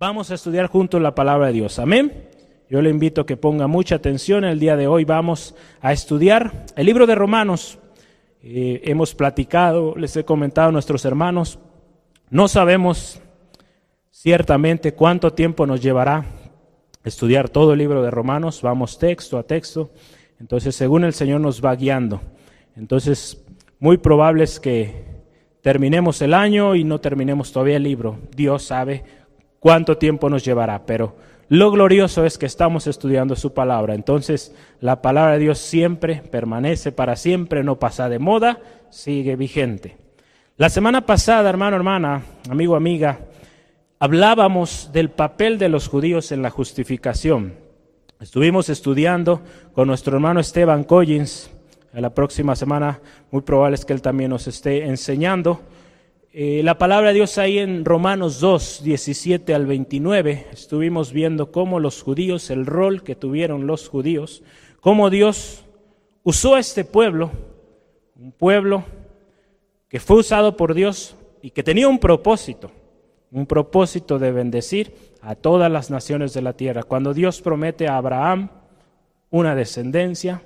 Vamos a estudiar juntos la palabra de Dios. Amén. Yo le invito a que ponga mucha atención. El día de hoy vamos a estudiar el libro de Romanos. Eh, hemos platicado, les he comentado a nuestros hermanos, no sabemos ciertamente cuánto tiempo nos llevará estudiar todo el libro de Romanos. Vamos texto a texto. Entonces, según el Señor nos va guiando. Entonces, muy probable es que terminemos el año y no terminemos todavía el libro. Dios sabe cuánto tiempo nos llevará, pero lo glorioso es que estamos estudiando su palabra. Entonces, la palabra de Dios siempre permanece para siempre, no pasa de moda, sigue vigente. La semana pasada, hermano, hermana, amigo, amiga, hablábamos del papel de los judíos en la justificación. Estuvimos estudiando con nuestro hermano Esteban Collins. La próxima semana, muy probable es que él también nos esté enseñando eh, la palabra de Dios ahí en Romanos 2, 17 al 29, estuvimos viendo cómo los judíos, el rol que tuvieron los judíos, cómo Dios usó a este pueblo, un pueblo que fue usado por Dios y que tenía un propósito, un propósito de bendecir a todas las naciones de la tierra. Cuando Dios promete a Abraham una descendencia,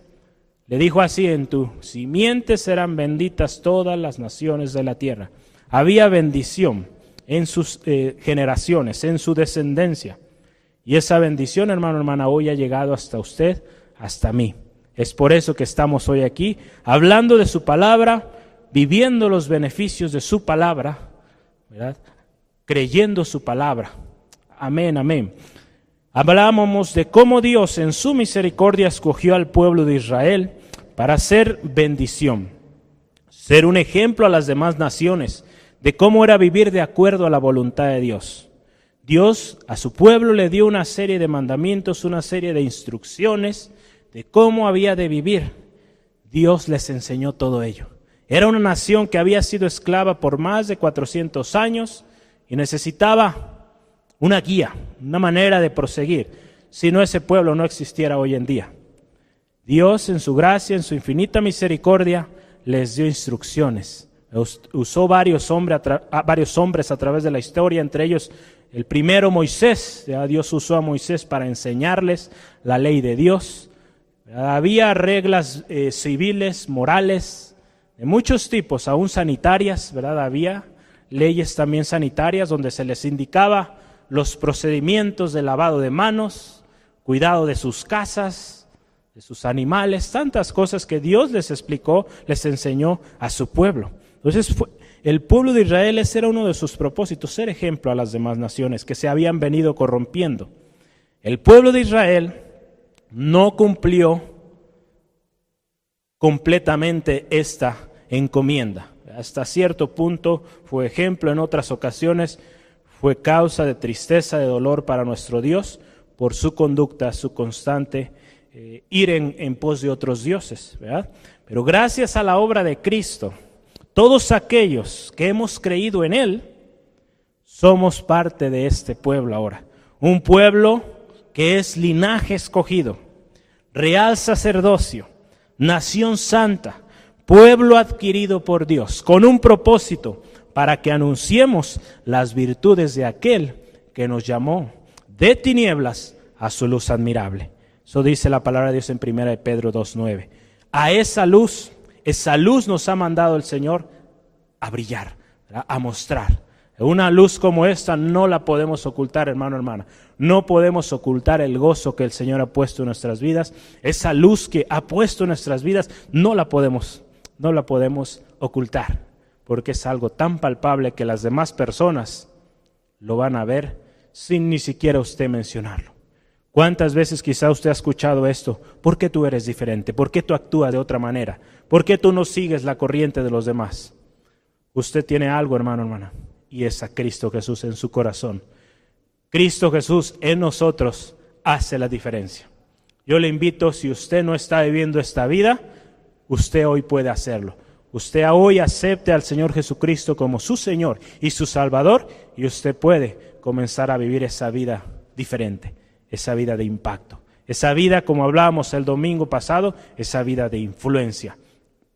le dijo así, en tu simiente serán benditas todas las naciones de la tierra. Había bendición en sus eh, generaciones, en su descendencia. Y esa bendición, hermano, hermana, hoy ha llegado hasta usted, hasta mí. Es por eso que estamos hoy aquí, hablando de su palabra, viviendo los beneficios de su palabra, creyendo su palabra. Amén, amén. Hablábamos de cómo Dios en su misericordia escogió al pueblo de Israel para ser bendición, ser un ejemplo a las demás naciones de cómo era vivir de acuerdo a la voluntad de Dios. Dios a su pueblo le dio una serie de mandamientos, una serie de instrucciones de cómo había de vivir. Dios les enseñó todo ello. Era una nación que había sido esclava por más de 400 años y necesitaba una guía, una manera de proseguir. Si no, ese pueblo no existiera hoy en día. Dios, en su gracia, en su infinita misericordia, les dio instrucciones usó varios, hombres a través de la historia, entre ellos el primero Moisés. Dios usó a Moisés para enseñarles la ley de Dios. Había reglas eh, civiles, morales, de muchos tipos, aún sanitarias, ¿verdad? Había leyes también sanitarias donde se les indicaba los procedimientos de lavado de manos, cuidado de sus casas, de sus animales, tantas cosas que Dios les explicó, les enseñó a su pueblo. Entonces, el pueblo de Israel ese era uno de sus propósitos, ser ejemplo a las demás naciones que se habían venido corrompiendo. El pueblo de Israel no cumplió completamente esta encomienda. Hasta cierto punto fue ejemplo, en otras ocasiones fue causa de tristeza, de dolor para nuestro Dios por su conducta, su constante eh, ir en pos de otros dioses. Pero gracias a la obra de Cristo, todos aquellos que hemos creído en Él, somos parte de este pueblo ahora. Un pueblo que es linaje escogido, real sacerdocio, nación santa, pueblo adquirido por Dios, con un propósito para que anunciemos las virtudes de aquel que nos llamó de tinieblas a su luz admirable. Eso dice la palabra de Dios en 1 Pedro 2.9. A esa luz esa luz nos ha mandado el Señor a brillar, a mostrar. Una luz como esta no la podemos ocultar, hermano, hermana. No podemos ocultar el gozo que el Señor ha puesto en nuestras vidas. Esa luz que ha puesto en nuestras vidas no la podemos, no la podemos ocultar, porque es algo tan palpable que las demás personas lo van a ver sin ni siquiera usted mencionarlo. ¿Cuántas veces quizá usted ha escuchado esto? ¿Por qué tú eres diferente? ¿Por qué tú actúas de otra manera? ¿Por qué tú no sigues la corriente de los demás? Usted tiene algo, hermano, hermana, y es a Cristo Jesús en su corazón. Cristo Jesús en nosotros hace la diferencia. Yo le invito, si usted no está viviendo esta vida, usted hoy puede hacerlo. Usted hoy acepte al Señor Jesucristo como su Señor y su Salvador y usted puede comenzar a vivir esa vida diferente esa vida de impacto. Esa vida, como hablábamos el domingo pasado, esa vida de influencia,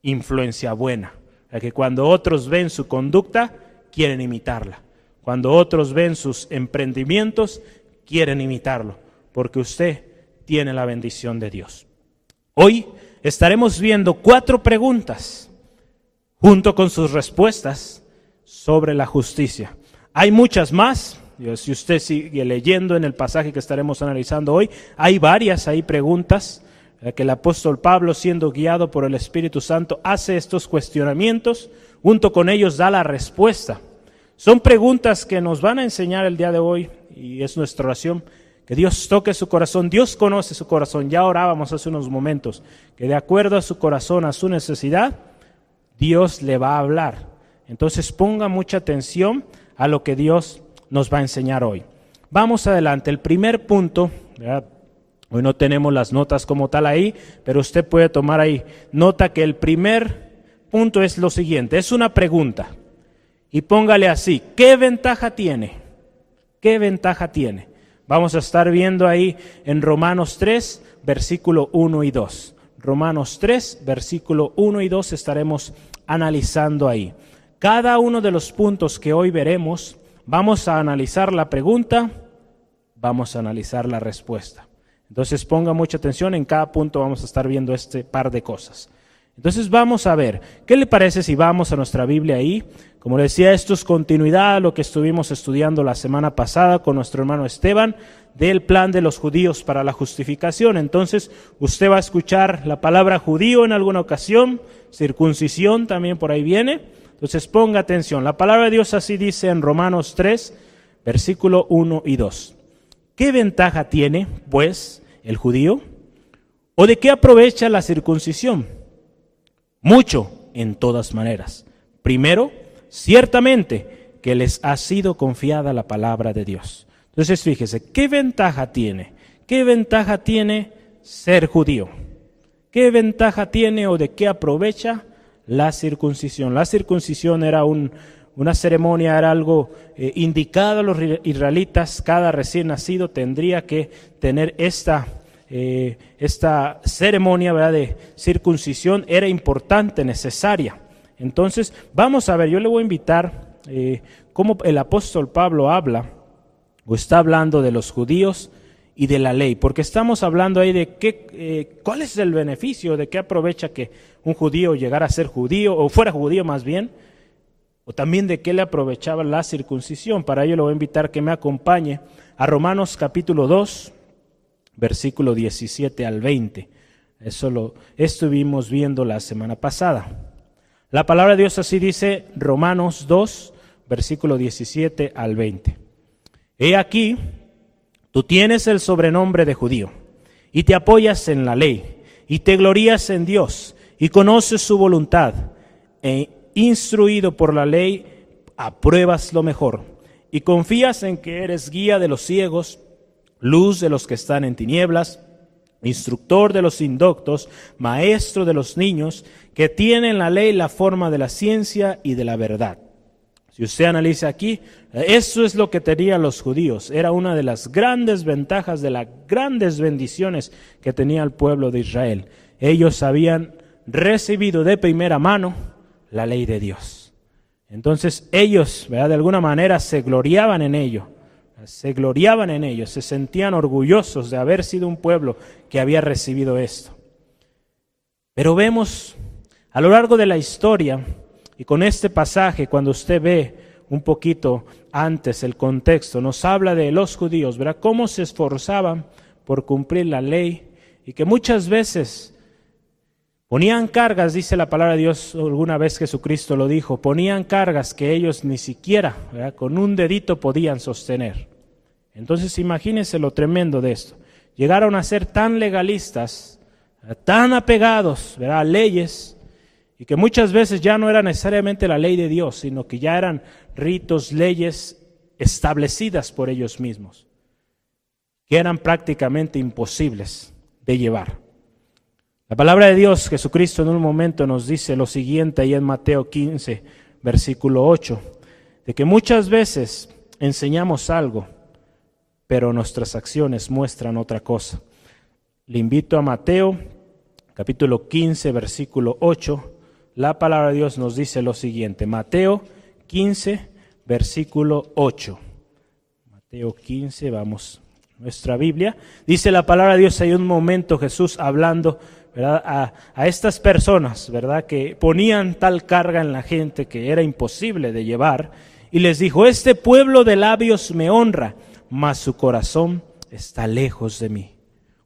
influencia buena. que cuando otros ven su conducta, quieren imitarla. Cuando otros ven sus emprendimientos, quieren imitarlo, porque usted tiene la bendición de Dios. Hoy estaremos viendo cuatro preguntas junto con sus respuestas sobre la justicia. Hay muchas más, si usted sigue leyendo en el pasaje que estaremos analizando hoy, hay varias, hay preguntas que el apóstol Pablo, siendo guiado por el Espíritu Santo, hace estos cuestionamientos, junto con ellos da la respuesta. Son preguntas que nos van a enseñar el día de hoy y es nuestra oración, que Dios toque su corazón. Dios conoce su corazón, ya orábamos hace unos momentos, que de acuerdo a su corazón, a su necesidad, Dios le va a hablar. Entonces ponga mucha atención a lo que Dios nos va a enseñar hoy. Vamos adelante. El primer punto, hoy no tenemos las notas como tal ahí, pero usted puede tomar ahí nota que el primer punto es lo siguiente, es una pregunta. Y póngale así, ¿qué ventaja tiene? ¿Qué ventaja tiene? Vamos a estar viendo ahí en Romanos 3, versículo 1 y 2. Romanos 3, versículo 1 y 2 estaremos analizando ahí. Cada uno de los puntos que hoy veremos Vamos a analizar la pregunta, vamos a analizar la respuesta. Entonces ponga mucha atención, en cada punto vamos a estar viendo este par de cosas. Entonces vamos a ver, ¿qué le parece si vamos a nuestra Biblia ahí? Como le decía, esto es continuidad a lo que estuvimos estudiando la semana pasada con nuestro hermano Esteban del plan de los judíos para la justificación. Entonces usted va a escuchar la palabra judío en alguna ocasión, circuncisión también por ahí viene. Entonces ponga atención. La palabra de Dios así dice en Romanos 3, versículo 1 y 2. ¿Qué ventaja tiene, pues, el judío? ¿O de qué aprovecha la circuncisión? Mucho, en todas maneras. Primero, ciertamente que les ha sido confiada la palabra de Dios. Entonces fíjese, ¿qué ventaja tiene? ¿Qué ventaja tiene ser judío? ¿Qué ventaja tiene o de qué aprovecha la circuncisión. La circuncisión era una ceremonia, era algo eh, indicado a los israelitas. Cada recién nacido tendría que tener esta, eh, esta ceremonia ¿verdad? de circuncisión. Era importante, necesaria. Entonces, vamos a ver, yo le voy a invitar eh, cómo el apóstol Pablo habla o está hablando de los judíos y de la ley, porque estamos hablando ahí de qué, cuál es el beneficio, de qué aprovecha que un judío llegara a ser judío, o fuera judío más bien, o también de qué le aprovechaba la circuncisión. Para ello le voy a invitar que me acompañe a Romanos capítulo 2, versículo 17 al 20. Eso lo estuvimos viendo la semana pasada. La palabra de Dios así dice, Romanos 2, versículo 17 al 20. He aquí, Tú tienes el sobrenombre de judío y te apoyas en la ley y te glorías en Dios y conoces su voluntad e instruido por la ley apruebas lo mejor y confías en que eres guía de los ciegos, luz de los que están en tinieblas, instructor de los indoctos, maestro de los niños, que tiene en la ley la forma de la ciencia y de la verdad si usted analiza aquí, eso es lo que tenían los judíos. Era una de las grandes ventajas, de las grandes bendiciones que tenía el pueblo de Israel. Ellos habían recibido de primera mano la ley de Dios. Entonces ellos, de alguna manera, se gloriaban en ello. Se gloriaban en ello, se sentían orgullosos de haber sido un pueblo que había recibido esto. Pero vemos a lo largo de la historia, y con este pasaje, cuando usted ve un poquito antes el contexto, nos habla de los judíos, ¿verdad? Cómo se esforzaban por cumplir la ley y que muchas veces ponían cargas, dice la palabra de Dios, alguna vez Jesucristo lo dijo, ponían cargas que ellos ni siquiera con un dedito podían sostener. Entonces imagínense lo tremendo de esto. Llegaron a ser tan legalistas, tan apegados a leyes, y que muchas veces ya no era necesariamente la ley de Dios, sino que ya eran ritos, leyes establecidas por ellos mismos, que eran prácticamente imposibles de llevar. La palabra de Dios, Jesucristo en un momento nos dice lo siguiente ahí en Mateo 15, versículo 8, de que muchas veces enseñamos algo, pero nuestras acciones muestran otra cosa. Le invito a Mateo capítulo 15, versículo 8 la palabra de Dios nos dice lo siguiente, Mateo 15, versículo 8. Mateo 15, vamos, nuestra Biblia. Dice la palabra de Dios, hay un momento Jesús hablando A, a, estas personas, ¿verdad? Que ponían tal carga en la gente que era imposible de llevar. Y les dijo, este pueblo de labios me honra, mas su corazón está lejos de mí.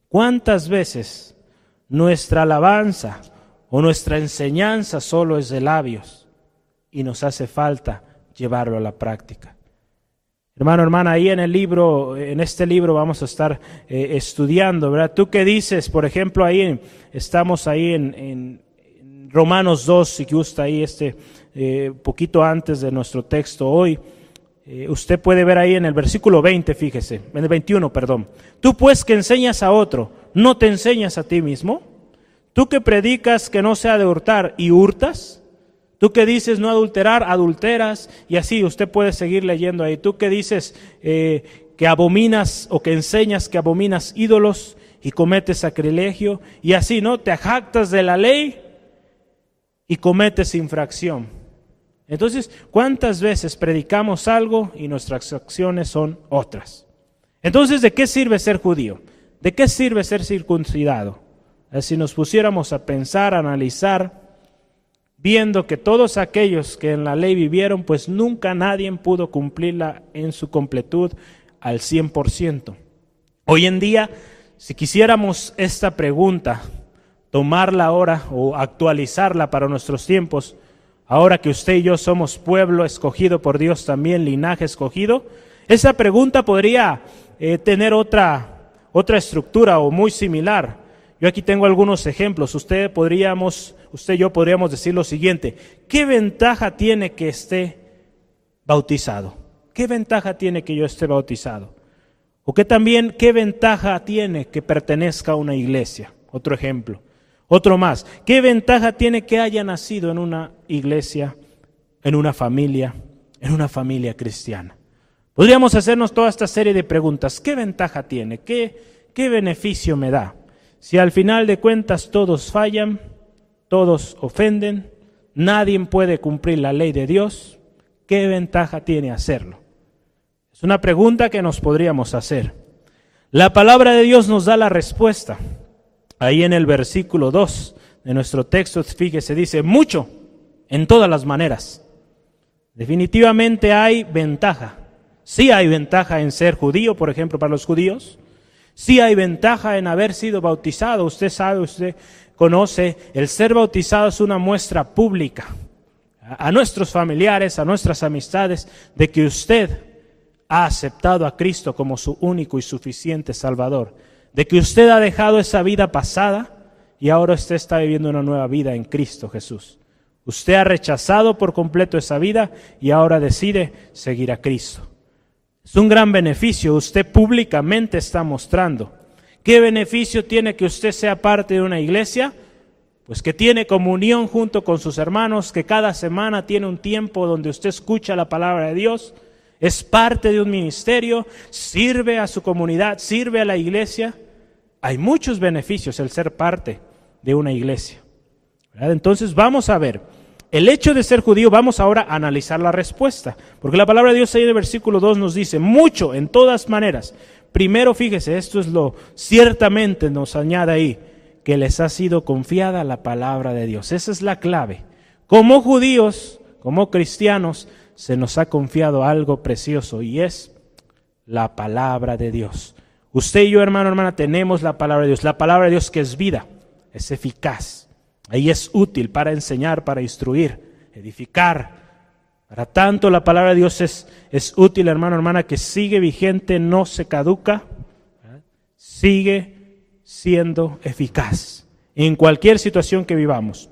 ¿Cuántas veces nuestra alabanza o nuestra enseñanza solo es de labios y nos hace falta llevarlo a la práctica? Hermano, hermana, ahí en el libro, en este libro vamos a estar eh, estudiando, ¿verdad? ¿Tú qué dices? Por ejemplo, ahí estamos ahí en, Romanos 2, si gusta ahí este eh, poquito antes de nuestro texto hoy. Eh, usted puede ver ahí en el versículo 20, fíjese, en el 21, perdón. Tú pues que enseñas a otro, ¿no te enseñas a ti mismo? Tú que predicas que no se ha de hurtar y hurtas. Tú que dices no adulterar, adulteras. Y así usted puede seguir leyendo ahí. Tú que dices eh, que abominas o que enseñas que abominas ídolos y cometes sacrilegio. Y así, ¿no? Te jactas de la ley y cometes infracción. Entonces, ¿cuántas veces predicamos algo y nuestras acciones son otras? Entonces, ¿de qué sirve ser judío? ¿De qué sirve ser circuncidado? Si nos pusiéramos a pensar, a analizar, viendo que todos aquellos que en la ley vivieron, pues nunca nadie pudo cumplirla en su completud al 100%. Hoy en día, si quisiéramos esta pregunta, tomarla ahora o actualizarla para nuestros tiempos, ahora que usted y yo somos pueblo escogido por Dios también, linaje escogido, esa pregunta podría eh, tener otra, otra estructura o muy similar. Yo aquí tengo algunos ejemplos. Usted podríamos, usted y yo podríamos decir lo siguiente: ¿qué ventaja tiene que esté bautizado? ¿Qué ventaja tiene que yo esté bautizado? O que también, ¿qué ventaja tiene que pertenezca a una iglesia? Otro ejemplo. Otro más, ¿qué ventaja tiene que haya nacido en una iglesia, en una familia, en una familia cristiana? Podríamos hacernos toda esta serie de preguntas. ¿Qué ventaja tiene? ¿Qué, qué beneficio me da? Si al final de cuentas todos fallan, todos ofenden, nadie puede cumplir la ley de Dios, ¿qué ventaja tiene hacerlo? Es una pregunta que nos podríamos hacer. La palabra de Dios nos da la respuesta. Ahí en el versículo 2 de nuestro texto, fíjese, dice, mucho en todas las maneras. Definitivamente hay ventaja. Sí hay ventaja en ser judío, por ejemplo, para los judíos. Sí hay ventaja en haber sido bautizado. Usted sabe, usted conoce, el ser bautizado es una muestra pública a nuestros familiares, a nuestras amistades, de que usted ha aceptado a Cristo como su único y suficiente Salvador de que usted ha dejado esa vida pasada y ahora usted está viviendo una nueva vida en Cristo Jesús. Usted ha rechazado por completo esa vida y ahora decide seguir a Cristo. Es un gran beneficio, usted públicamente está mostrando. ¿Qué beneficio tiene que usted sea parte de una iglesia? Pues que tiene comunión junto con sus hermanos, que cada semana tiene un tiempo donde usted escucha la palabra de Dios, es parte de un ministerio, sirve a su comunidad, sirve a la iglesia. Hay muchos beneficios el ser parte de una iglesia. Entonces vamos a ver, el hecho de ser judío, vamos ahora a analizar la respuesta, porque la palabra de Dios ahí en el versículo 2 nos dice, mucho, en todas maneras. Primero, fíjese, esto es lo, ciertamente nos añade ahí, que les ha sido confiada la palabra de Dios. Esa es la clave. Como judíos, como cristianos, se nos ha confiado algo precioso y es la palabra de Dios. Usted y yo, hermano, hermana, tenemos la palabra de Dios. La palabra de Dios que es vida, es eficaz. Ahí es útil para enseñar, para instruir, edificar. Para tanto, la palabra de Dios es, es útil, hermano, hermana, que sigue vigente, no se caduca, sigue siendo eficaz en cualquier situación que vivamos.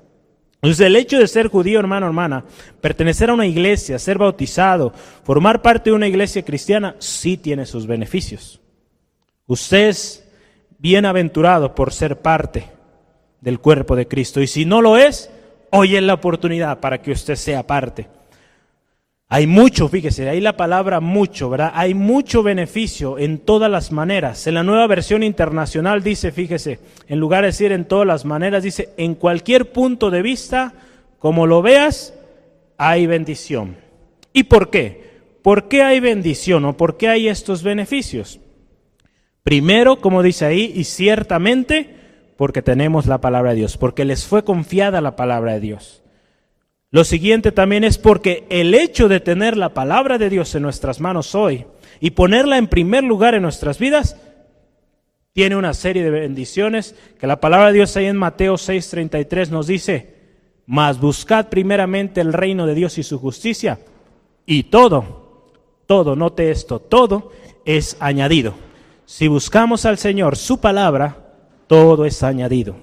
Entonces el hecho de ser judío, hermano, hermana, pertenecer a una iglesia, ser bautizado, formar parte de una iglesia cristiana, sí tiene sus beneficios. Usted es bienaventurado por ser parte del cuerpo de Cristo. Y si no lo es, hoy es la oportunidad para que usted sea parte. Hay mucho, fíjese, ahí la palabra mucho, ¿verdad? Hay mucho beneficio en todas las maneras. En la nueva versión internacional dice, fíjese, en lugar de decir en todas las maneras, dice, en cualquier punto de vista, como lo veas, hay bendición. ¿Y por qué? ¿por qué hay bendición o por qué hay estos beneficios? Primero, como dice ahí, y ciertamente porque tenemos la palabra de Dios, porque les fue confiada la palabra de Dios. Lo siguiente también es porque el hecho de tener la palabra de Dios en nuestras manos hoy y ponerla en primer lugar en nuestras vidas, tiene una serie de bendiciones que la palabra de Dios ahí en Mateo 6:33 nos dice, mas buscad primeramente el reino de Dios y su justicia, y todo, todo, note esto, todo es añadido. Si buscamos al Señor, su palabra, todo es añadido.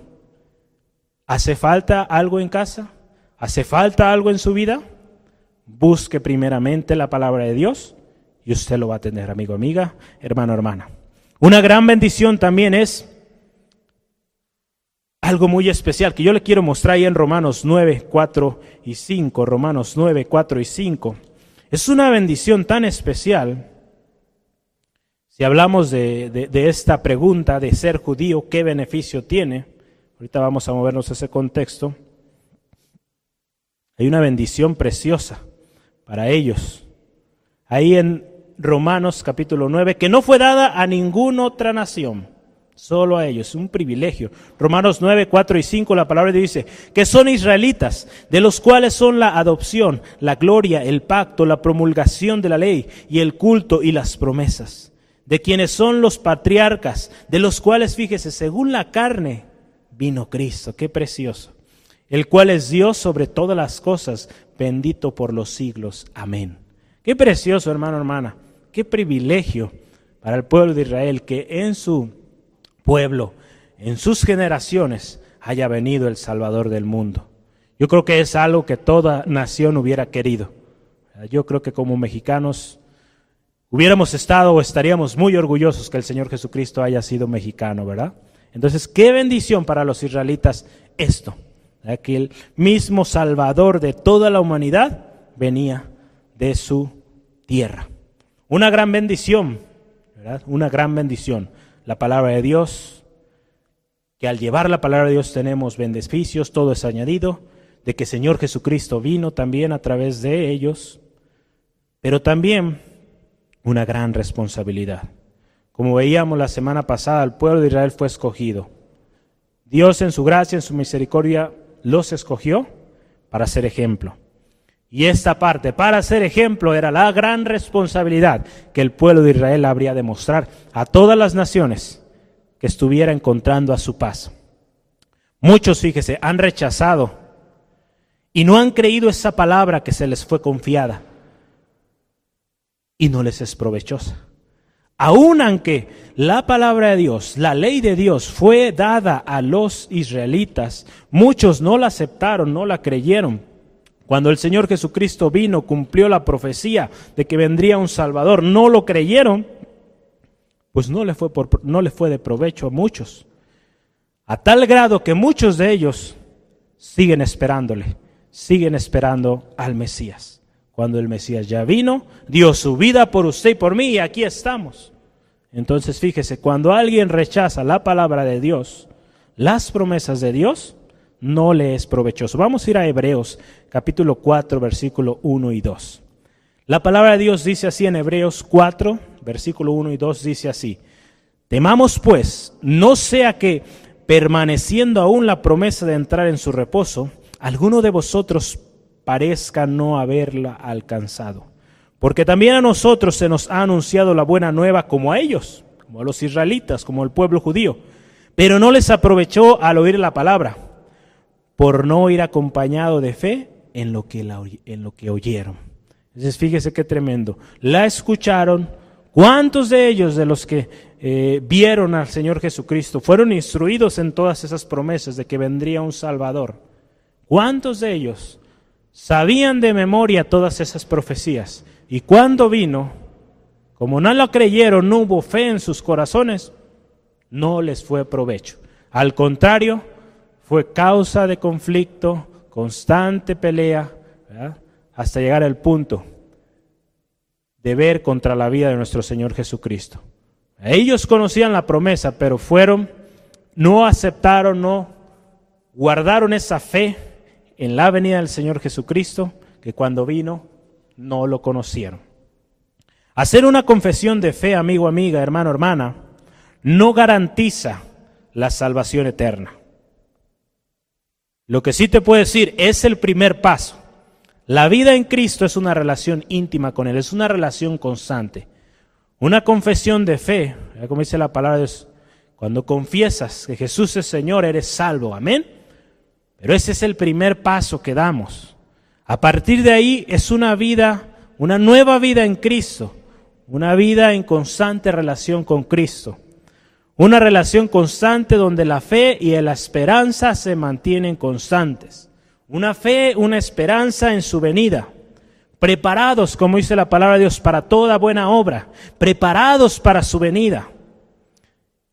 ¿Hace falta algo en casa? ¿Hace falta algo en su vida? Busque primeramente la palabra de Dios y usted lo va a tener, amigo, amiga, hermano, hermana. Una gran bendición también es algo muy especial que yo le quiero mostrar ahí en Romanos 9, 4 y 5. Romanos 9, 4 y 5. Es una bendición tan especial. Si hablamos de, esta pregunta de ser judío, ¿qué beneficio tiene? Ahorita vamos a movernos a ese contexto. Hay una bendición preciosa para ellos. Ahí en Romanos capítulo 9, que no fue dada a ninguna otra nación, solo a ellos, un privilegio. Romanos 9, 4 y 5, la palabra dice, que son israelitas, de los cuales son la adopción, la gloria, el pacto, la promulgación de la ley y el culto y las promesas, de quienes son los patriarcas, de los cuales, fíjese, según la carne, vino Cristo, qué precioso, el cual es Dios sobre todas las cosas, bendito por los siglos. Amén. Qué precioso, hermano, hermana Qué privilegio para el pueblo de Israel que en su pueblo, en sus generaciones, haya venido el Salvador del mundo. Yo creo que es algo que toda nación hubiera querido. Yo creo que como mexicanos hubiéramos estado o estaríamos muy orgullosos que el Señor Jesucristo haya sido mexicano, ¿verdad? Entonces, qué bendición para los israelitas esto, que el mismo Salvador de toda la humanidad venía de su tierra. Una gran bendición, ¿verdad? Una gran bendición. La palabra de Dios, que al llevar la palabra de Dios tenemos beneficios, todo es añadido, de que Señor Jesucristo vino también a través de ellos, pero también una gran responsabilidad. Como veíamos la semana pasada, el pueblo de Israel fue escogido. Dios en su gracia, en su misericordia, los escogió para ser ejemplo. Y esta parte, para ser ejemplo, era la gran responsabilidad que el pueblo de Israel habría de mostrar a todas las naciones que estuviera encontrando a su paz. Muchos, fíjese, han rechazado y no han creído esa palabra que se les fue confiada y no les es provechosa. Aun aunque la palabra de Dios, la ley de Dios fue dada a los israelitas, muchos no la aceptaron, no la creyeron cuando el Señor Jesucristo vino, cumplió la profecía de que vendría un Salvador, no lo creyeron, pues no le fue, por, no le fue de provecho a muchos. A tal grado que muchos de ellos siguen esperándole, siguen esperando al Mesías. Cuando el Mesías ya vino, dio su vida por usted y por mí y aquí estamos. Entonces fíjese, cuando alguien rechaza la palabra de Dios, las promesas de Dios, no le es provechoso. Vamos a ir a Hebreos capítulo 4, versículo 1 y 2. La palabra de Dios dice así en Hebreos 4, versículo 1 y 2, dice así, temamos pues, no sea que permaneciendo aún la promesa de entrar en su reposo, alguno de vosotros parezca no haberla alcanzado. Porque también a nosotros se nos ha anunciado la buena nueva como a ellos, como a los israelitas, como al pueblo judío, pero no les aprovechó al oír la palabra por no ir acompañado de fe en lo que, en lo que oyeron. Entonces fíjese qué tremendo. La escucharon. ¿Cuántos de ellos, de los que eh, vieron al Señor Jesucristo, fueron instruidos en todas esas promesas de que vendría un Salvador? ¿Cuántos de ellos sabían de memoria todas esas profecías? Y cuando vino, como no lo creyeron, no hubo fe en sus corazones, no les fue provecho. Al contrario, fue causa de conflicto, constante pelea, hasta llegar al punto de ver contra la vida de nuestro Señor Jesucristo. Ellos conocían la promesa, pero fueron, no aceptaron, no guardaron esa fe en la venida del Señor Jesucristo, que cuando vino no lo conocieron. Hacer una confesión de fe, amigo, amiga, hermano, hermana, no garantiza la salvación eterna. Lo que sí te puedo decir es el primer paso. La vida en Cristo es una relación íntima con Él, es una relación constante. Una confesión de fe, como dice la palabra de Dios, cuando confiesas que Jesús es Señor, eres salvo. Amén. Pero ese es el primer paso que damos. A partir de ahí es una vida, una nueva vida en Cristo, una vida en constante relación con Cristo. Una relación constante donde la fe y la esperanza se mantienen constantes. Una fe, una esperanza en su venida. Preparados, como dice la palabra de Dios, para toda buena obra. Preparados para su venida.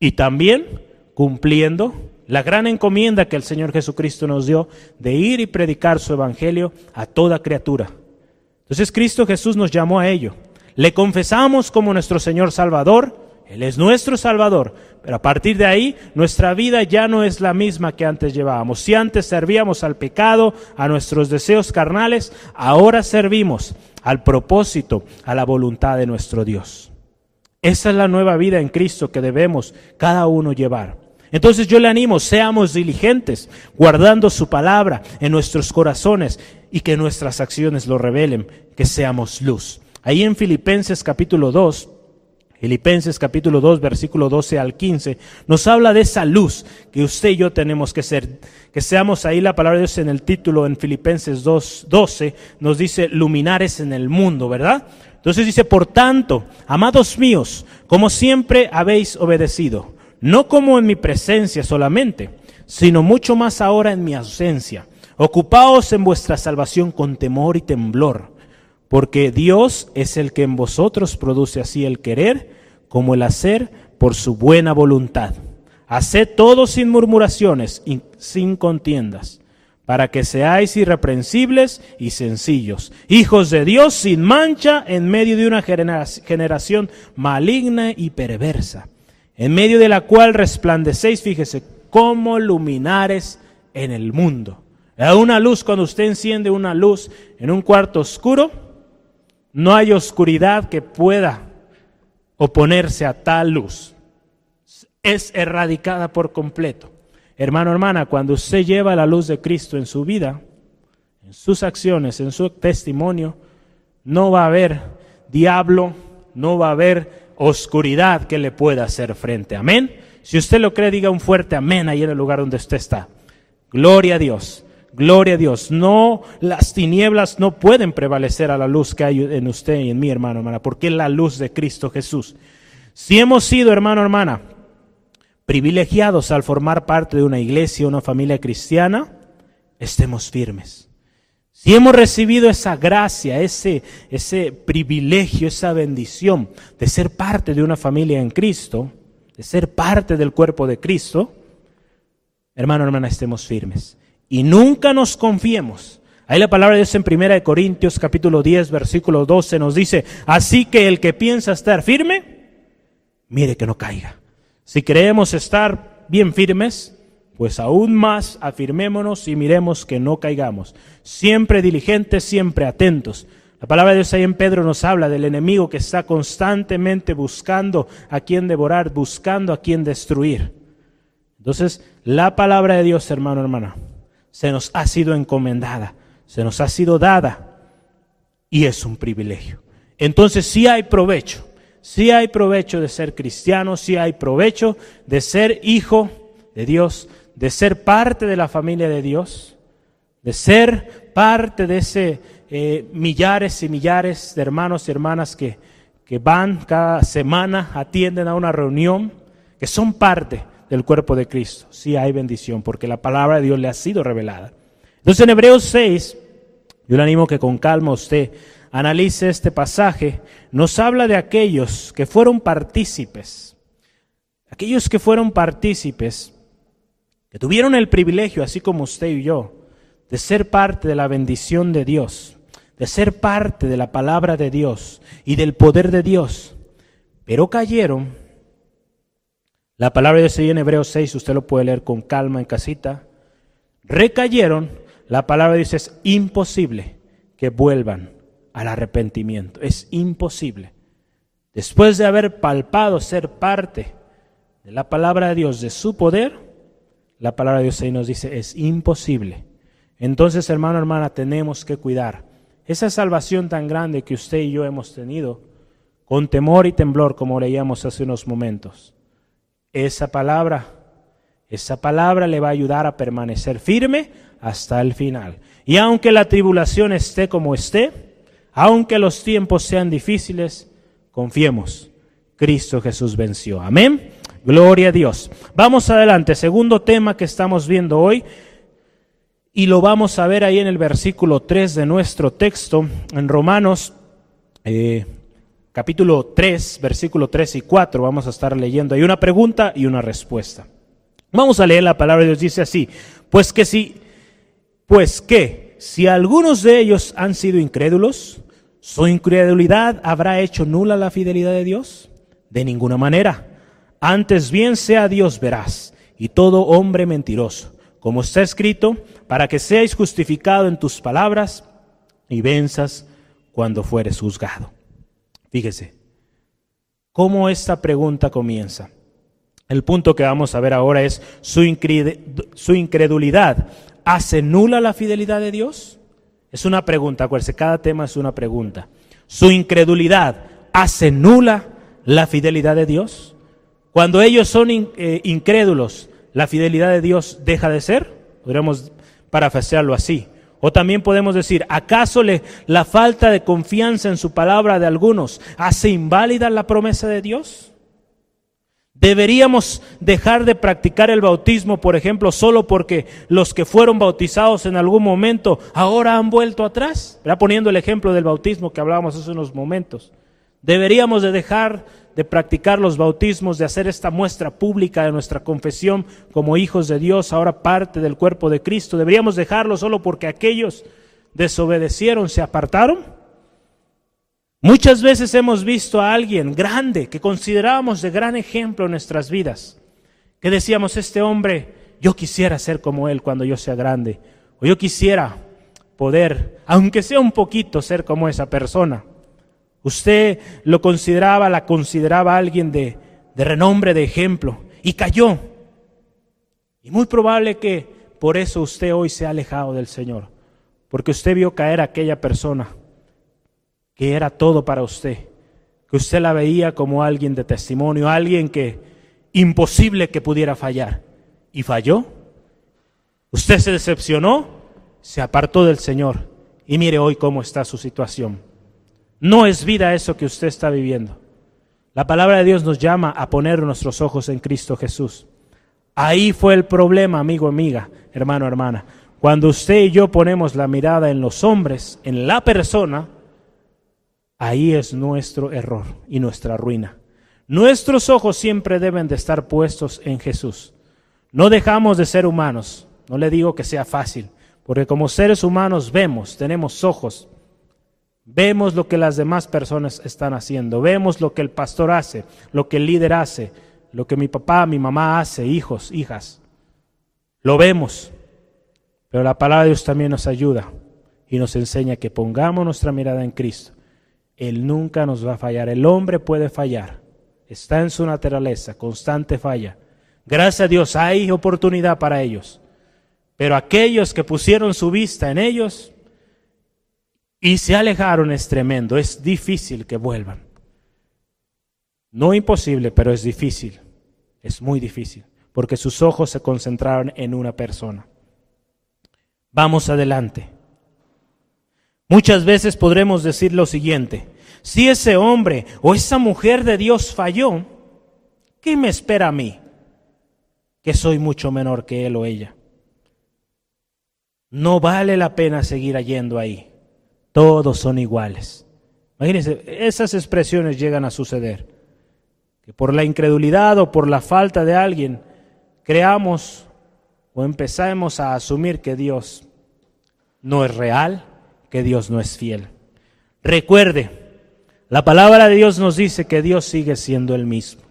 Y también cumpliendo la gran encomienda que el Señor Jesucristo nos dio de ir y predicar su evangelio a toda criatura. Entonces Cristo Jesús nos llamó a ello. Le confesamos como nuestro Señor Salvador él es nuestro Salvador, pero a partir de ahí nuestra vida ya no es la misma que antes llevábamos. Si antes servíamos al pecado, a nuestros deseos carnales, ahora servimos al propósito, a la voluntad de nuestro Dios. Esa es la nueva vida en Cristo que debemos cada uno llevar. Entonces yo le animo, seamos diligentes, guardando su palabra en nuestros corazones y que nuestras acciones lo revelen, que seamos luz. Ahí en Filipenses capítulo 2, Filipenses capítulo 2, versículo 12 al 15, nos habla de esa luz que usted y yo tenemos que ser. Que seamos ahí la palabra de Dios en el título en Filipenses 2, 12, nos dice luminares en el mundo, ¿verdad? Entonces dice, por tanto, amados míos, como siempre habéis obedecido, no como en mi presencia solamente, sino mucho más ahora en mi ausencia. Ocupaos en vuestra salvación con temor y temblor porque Dios es el que en vosotros produce así el querer como el hacer por su buena voluntad. Haced todo sin murmuraciones y sin contiendas, para que seáis irreprensibles y sencillos, hijos de Dios sin mancha en medio de una generación maligna y perversa, en medio de la cual resplandecéis, fíjese, como luminares en el mundo. Una luz, cuando usted enciende una luz en un cuarto oscuro, no hay oscuridad que pueda oponerse a tal luz. Es erradicada por completo. Hermano, hermana, cuando usted lleva la luz de Cristo en su vida, en sus acciones, en su testimonio, no va a haber diablo, no va a haber oscuridad que le pueda hacer frente. Amén. Si usted lo cree, diga un fuerte amén ahí en el lugar donde usted está. Gloria a Dios. Gloria a Dios. No, las tinieblas no pueden prevalecer a la luz que hay en usted y en mí, hermano, hermana, porque es la luz de Cristo Jesús. Si hemos sido, hermano, hermana, privilegiados al formar parte de una iglesia, una familia cristiana, estemos firmes. Si hemos recibido esa gracia, ese, ese privilegio, esa bendición de ser parte de una familia en Cristo, de ser parte del cuerpo de Cristo, hermano, hermana, estemos firmes y nunca nos confiemos. Ahí la palabra de Dios en 1 Corintios capítulo 10 versículo 12 nos dice, así que el que piensa estar firme, mire que no caiga. Si creemos estar bien firmes, pues aún más afirmémonos y miremos que no caigamos. Siempre diligentes, siempre atentos. La palabra de Dios ahí en Pedro nos habla del enemigo que está constantemente buscando a quien devorar, buscando a quien destruir. Entonces, la palabra de Dios, hermano, hermana, se nos ha sido encomendada, se nos ha sido dada y es un privilegio. Entonces sí hay provecho, sí hay provecho de ser cristiano, sí hay provecho de ser hijo de Dios, de ser parte de la familia de Dios, de ser parte de ese eh, millares y millares de hermanos y hermanas que, que van cada semana, atienden a una reunión, que son parte del cuerpo de Cristo. Sí hay bendición porque la palabra de Dios le ha sido revelada. Entonces en Hebreos 6, yo le animo que con calma usted analice este pasaje, nos habla de aquellos que fueron partícipes, aquellos que fueron partícipes, tuvieron el privilegio, así como usted y yo, de ser parte de la bendición de Dios, de ser parte de la palabra de Dios y del poder de Dios, pero cayeron la palabra de Dios en Hebreos 6, usted lo puede leer con calma en casita. Recayeron, la palabra dice es imposible que vuelvan al arrepentimiento. Es imposible. después de haber palpado ser parte de la palabra de Dios, de su poder, la palabra de Dios ahí nos dice, es imposible. Entonces, hermano, hermana, tenemos que cuidar esa salvación tan grande que usted y yo hemos tenido, con temor y temblor, como leíamos hace unos momentos. Esa palabra, esa palabra le va a ayudar a permanecer firme hasta el final. Y aunque la tribulación esté como esté, aunque los tiempos sean difíciles, confiemos. Cristo Jesús venció. Amén. Gloria a Dios. Vamos adelante. Segundo tema que estamos viendo hoy. Y lo vamos a ver ahí en el versículo 3 de nuestro texto, en Romanos eh, capítulo 3, versículo 3 y 4. Vamos a estar leyendo. Hay una pregunta y una respuesta. Vamos a leer la palabra de Dios. Dice así, pues que si, pues que si algunos de ellos han sido incrédulos, ¿su incredulidad habrá hecho nula la fidelidad de Dios? De ninguna manera. Antes bien sea Dios veraz y todo hombre mentiroso, como está escrito, para que seáis justificado en tus palabras y venzas cuando fueres juzgado. Fíjese, ¿cómo esta pregunta comienza? El punto que vamos a ver ahora es, ¿su, incredulidad hace nula la fidelidad de Dios? Es una pregunta, acuérdense, cada tema es una pregunta. ¿Su incredulidad hace nula la fidelidad de Dios? Cuando ellos son eh, incrédulos, ¿la fidelidad de Dios deja de ser? Podríamos parafrasearlo así. O también podemos decir, ¿acaso le, la falta de confianza en su palabra de algunos hace inválida la promesa de Dios? ¿Deberíamos dejar de practicar el bautismo, por ejemplo, solo porque los que fueron bautizados en algún momento ahora han vuelto atrás? Era poniendo el ejemplo del bautismo que hablábamos hace unos momentos. ¿Deberíamos de dejar de practicar los bautismos, de hacer esta muestra pública de nuestra confesión como hijos de Dios, ahora parte del cuerpo de Cristo. ¿Deberíamos dejarlo solo porque aquellos desobedecieron, se apartaron? Muchas veces hemos visto a alguien grande que considerábamos de gran ejemplo en nuestras vidas, que decíamos, este hombre, yo quisiera ser como él cuando yo sea grande, o yo quisiera poder, aunque sea un poquito, ser como esa persona. Usted lo consideraba, la consideraba alguien de, renombre, de ejemplo, y cayó. Y muy probable que por eso usted hoy se ha alejado del Señor, porque usted vio caer a aquella persona que era todo para usted, que usted la veía como alguien de testimonio, alguien que imposible que pudiera fallar, y falló. Usted se decepcionó, se apartó del Señor, y mire hoy cómo está su situación. No es vida eso que usted está viviendo. La palabra de Dios nos llama a poner nuestros ojos en Cristo Jesús. Ahí fue el problema, amigo, amiga, hermano, hermana. Cuando usted y yo ponemos la mirada en los hombres, en la persona, ahí es nuestro error y nuestra ruina. Nuestros ojos siempre deben de estar puestos en Jesús. No dejamos de ser humanos. No le digo que sea fácil, porque como seres humanos vemos, tenemos ojos, Vemos lo que las demás personas están haciendo, vemos lo que el pastor hace, lo que el líder hace, lo que mi papá, mi mamá hace, hijos, hijas. Lo vemos, pero la palabra de Dios también nos ayuda y nos enseña que pongamos nuestra mirada en Cristo. Él nunca nos va a fallar. El hombre puede fallar. Está en su naturaleza, constante falla. Gracias a Dios hay oportunidad para ellos. Pero aquellos que pusieron su vista en ellos, y se alejaron es tremendo, es difícil que vuelvan. No imposible, pero es difícil, es muy difícil, porque sus ojos se concentraron en una persona. Vamos adelante. Muchas veces podremos decir lo siguiente, si ese hombre o esa mujer de Dios falló, ¿qué me espera a mí? Que soy mucho menor que él o ella. No vale la pena seguir yendo ahí. Todos son iguales. Imagínense, esas expresiones llegan a suceder. Que por la incredulidad o por la falta de alguien creamos o empezamos a asumir que Dios no es real, que Dios no es fiel. Recuerde, la palabra de Dios nos dice que Dios sigue siendo el mismo.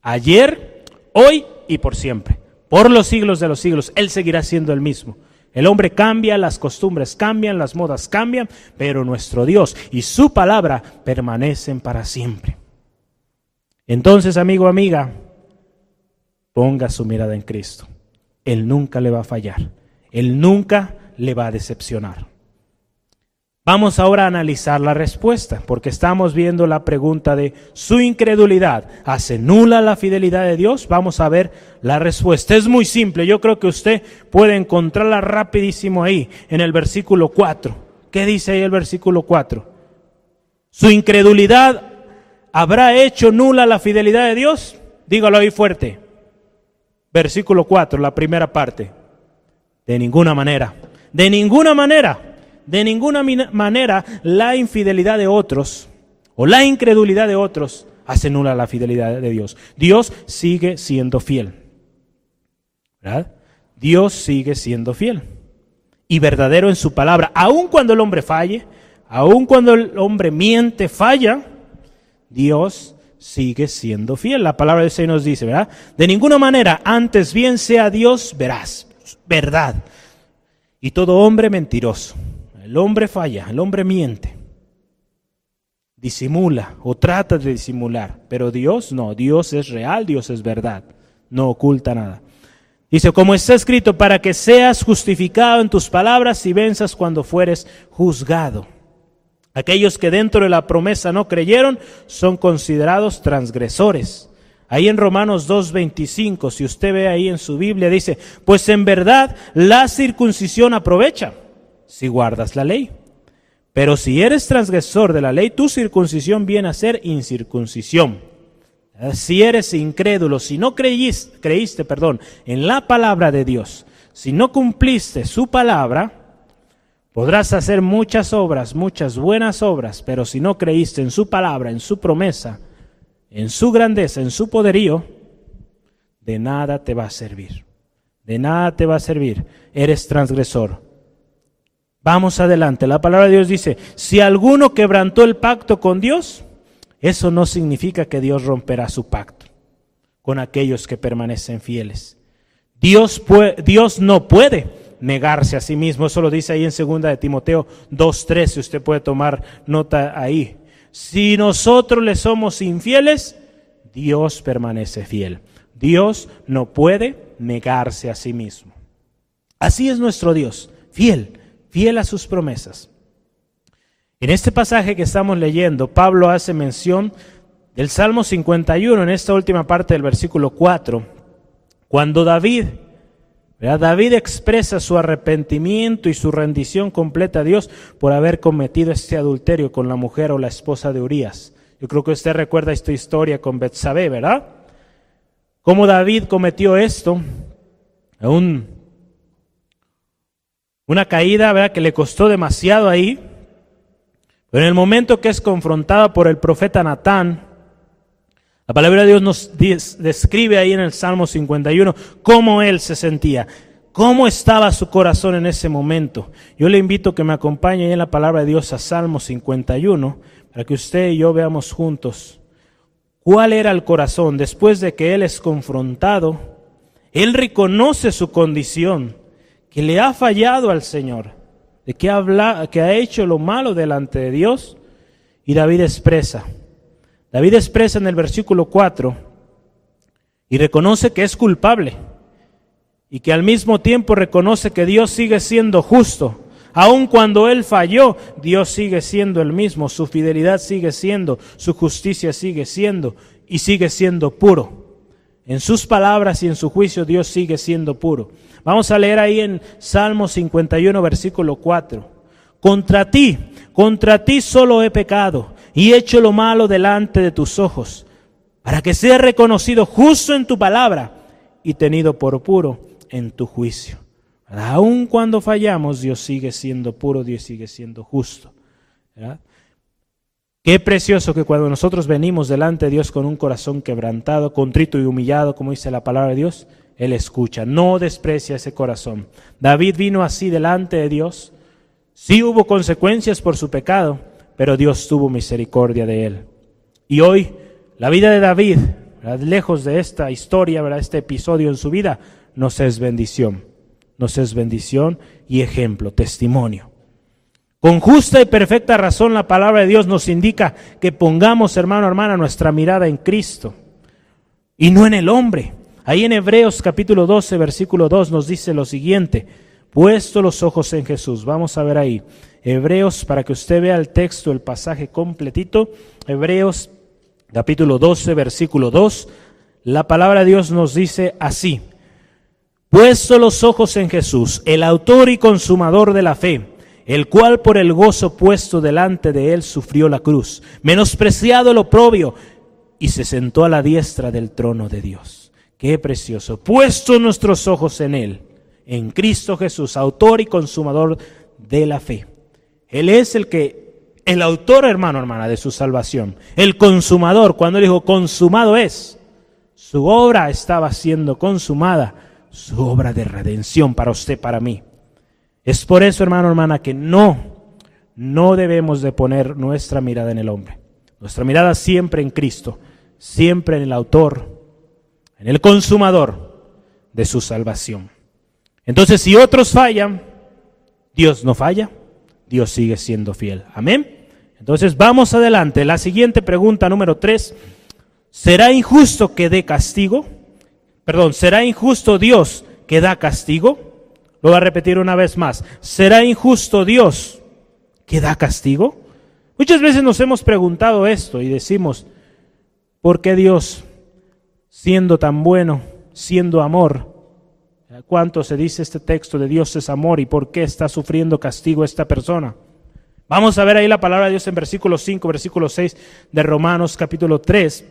Ayer, hoy y por siempre. Por los siglos de los siglos, Él seguirá siendo el mismo. El hombre cambia, las costumbres cambian, las modas cambian, pero nuestro Dios y su palabra permanecen para siempre. Entonces, amigo, amiga, ponga su mirada en Cristo. Él nunca le va a fallar. Él nunca le va a decepcionar. Vamos ahora a analizar la respuesta, porque estamos viendo la pregunta de su incredulidad. ¿Hace nula la fidelidad de Dios? Vamos a ver la respuesta. Es muy simple, yo creo que usted puede encontrarla rapidísimo ahí, en el versículo 4. ¿Qué dice ahí el versículo 4? ¿Su incredulidad habrá hecho nula la fidelidad de Dios? Dígalo ahí fuerte. Versículo 4, la primera parte. De ninguna manera. De ninguna manera. De ninguna manera la infidelidad de otros o la incredulidad de otros hace nula la fidelidad de Dios. Dios sigue siendo fiel. ¿Verdad? Dios sigue siendo fiel y verdadero en su palabra, aun cuando el hombre falle, aun cuando el hombre miente, falla, Dios sigue siendo fiel. La palabra del Señor nos dice, ¿verdad? De ninguna manera, antes bien sea Dios, verás, verdad. Y todo hombre mentiroso. El hombre falla, el hombre miente, disimula o trata de disimular, pero Dios no, Dios es real, Dios es verdad, no oculta nada. Dice, como está escrito, para que seas justificado en tus palabras y venzas cuando fueres juzgado. Aquellos que dentro de la promesa no creyeron son considerados transgresores. Ahí en Romanos 2.25, si usted ve ahí en su Biblia, dice, pues en verdad la circuncisión aprovecha si guardas la ley. Pero si eres transgresor de la ley, tu circuncisión viene a ser incircuncisión. Si eres incrédulo, si no creíste, creíste perdón, en la palabra de Dios, si no cumpliste su palabra, podrás hacer muchas obras, muchas buenas obras, pero si no creíste en su palabra, en su promesa, en su grandeza, en su poderío, de nada te va a servir. De nada te va a servir. Eres transgresor. Vamos adelante. La palabra de Dios dice, si alguno quebrantó el pacto con Dios, eso no significa que Dios romperá su pacto con aquellos que permanecen fieles. Dios, no puede negarse a sí mismo. Eso lo dice ahí en 2 de Timoteo 2.3, si usted puede tomar nota ahí. Si nosotros le somos infieles, Dios permanece fiel. Dios no puede negarse a sí mismo. Así es nuestro Dios, fiel fiel a sus promesas. En este pasaje que estamos leyendo, Pablo hace mención del Salmo 51, en esta última parte del versículo 4, cuando David, David expresa su arrepentimiento y su rendición completa a Dios por haber cometido este adulterio con la mujer o la esposa de Urias. Yo creo que usted recuerda esta historia con Betsabé, ¿verdad? Cómo David cometió esto, aún una caída ¿verdad? que le costó demasiado ahí. Pero en el momento que es confrontada por el profeta Natán, la palabra de Dios nos describe ahí en el Salmo 51 cómo él se sentía, cómo estaba su corazón en ese momento. Yo le invito a que me acompañe ahí en la palabra de Dios a Salmo 51 para que usted y yo veamos juntos cuál era el corazón después de que él es confrontado. Él reconoce su condición que le ha fallado al Señor, de que ha, que ha hecho lo malo delante de Dios. Y David expresa, David expresa en el versículo 4 y reconoce que es culpable y que al mismo tiempo reconoce que Dios sigue siendo justo. Aun cuando él falló, Dios sigue siendo el mismo, su fidelidad sigue siendo, su justicia sigue siendo y sigue siendo puro. En sus palabras y en su juicio Dios sigue siendo puro. Vamos a leer ahí en Salmo 51, versículo 4. Contra ti, contra ti solo he pecado y hecho lo malo delante de tus ojos, para que sea reconocido justo en tu palabra y tenido por puro en tu juicio. Aun cuando fallamos, Dios sigue siendo puro, Dios sigue siendo justo. Qué precioso que cuando nosotros venimos delante de Dios con un corazón quebrantado, contrito y humillado, como dice la palabra de Dios, Él escucha, no desprecia ese corazón. David vino así delante de Dios. Sí hubo consecuencias por su pecado, pero Dios tuvo misericordia de él. Y hoy, la vida de David, lejos de esta historia, este episodio en su vida, nos es bendición. Nos es bendición y ejemplo, testimonio. Con justa y perfecta razón la palabra de Dios nos indica que pongamos, hermano, hermana, nuestra mirada en Cristo. y no en el hombre. Ahí en Hebreos capítulo 12, versículo 2 nos dice lo siguiente, puesto los ojos en Jesús. Vamos a ver ahí. Hebreos, para que usted vea el texto, el pasaje completito. Hebreos capítulo 12, versículo 2. La palabra de Dios nos dice así. Puesto los ojos en Jesús, el autor y consumador de la fe, el cual por el gozo puesto delante de él sufrió la cruz, menospreciado el oprobio, y se sentó a la diestra del trono de Dios. Qué precioso. Puesto nuestros ojos en él, en Cristo Jesús, autor y consumador de la fe. Él es el que, el autor, hermano, hermana, de su salvación. El consumador, cuando él dijo consumado es, su obra estaba siendo consumada, su obra de redención para usted, para mí. Es por eso, hermano, hermana, que no, no debemos de poner nuestra mirada en el hombre. Nuestra mirada siempre en Cristo, siempre en el autor, en el consumador de su salvación. Entonces, si otros fallan, Dios no falla, Dios sigue siendo fiel. Amén. Entonces, vamos adelante. La siguiente pregunta, número tres. ¿Será injusto que dé castigo? Perdón, ¿será injusto Dios que da castigo? Lo voy a repetir una vez más. ¿Será injusto Dios que da castigo? Muchas veces nos hemos preguntado esto y decimos, ¿por qué Dios, siendo tan bueno, siendo amor, cuánto se dice este texto de Dios es amor y por qué está sufriendo castigo esta persona? Vamos a ver ahí la palabra de Dios en versículo 5, versículo 6 de Romanos capítulo 3.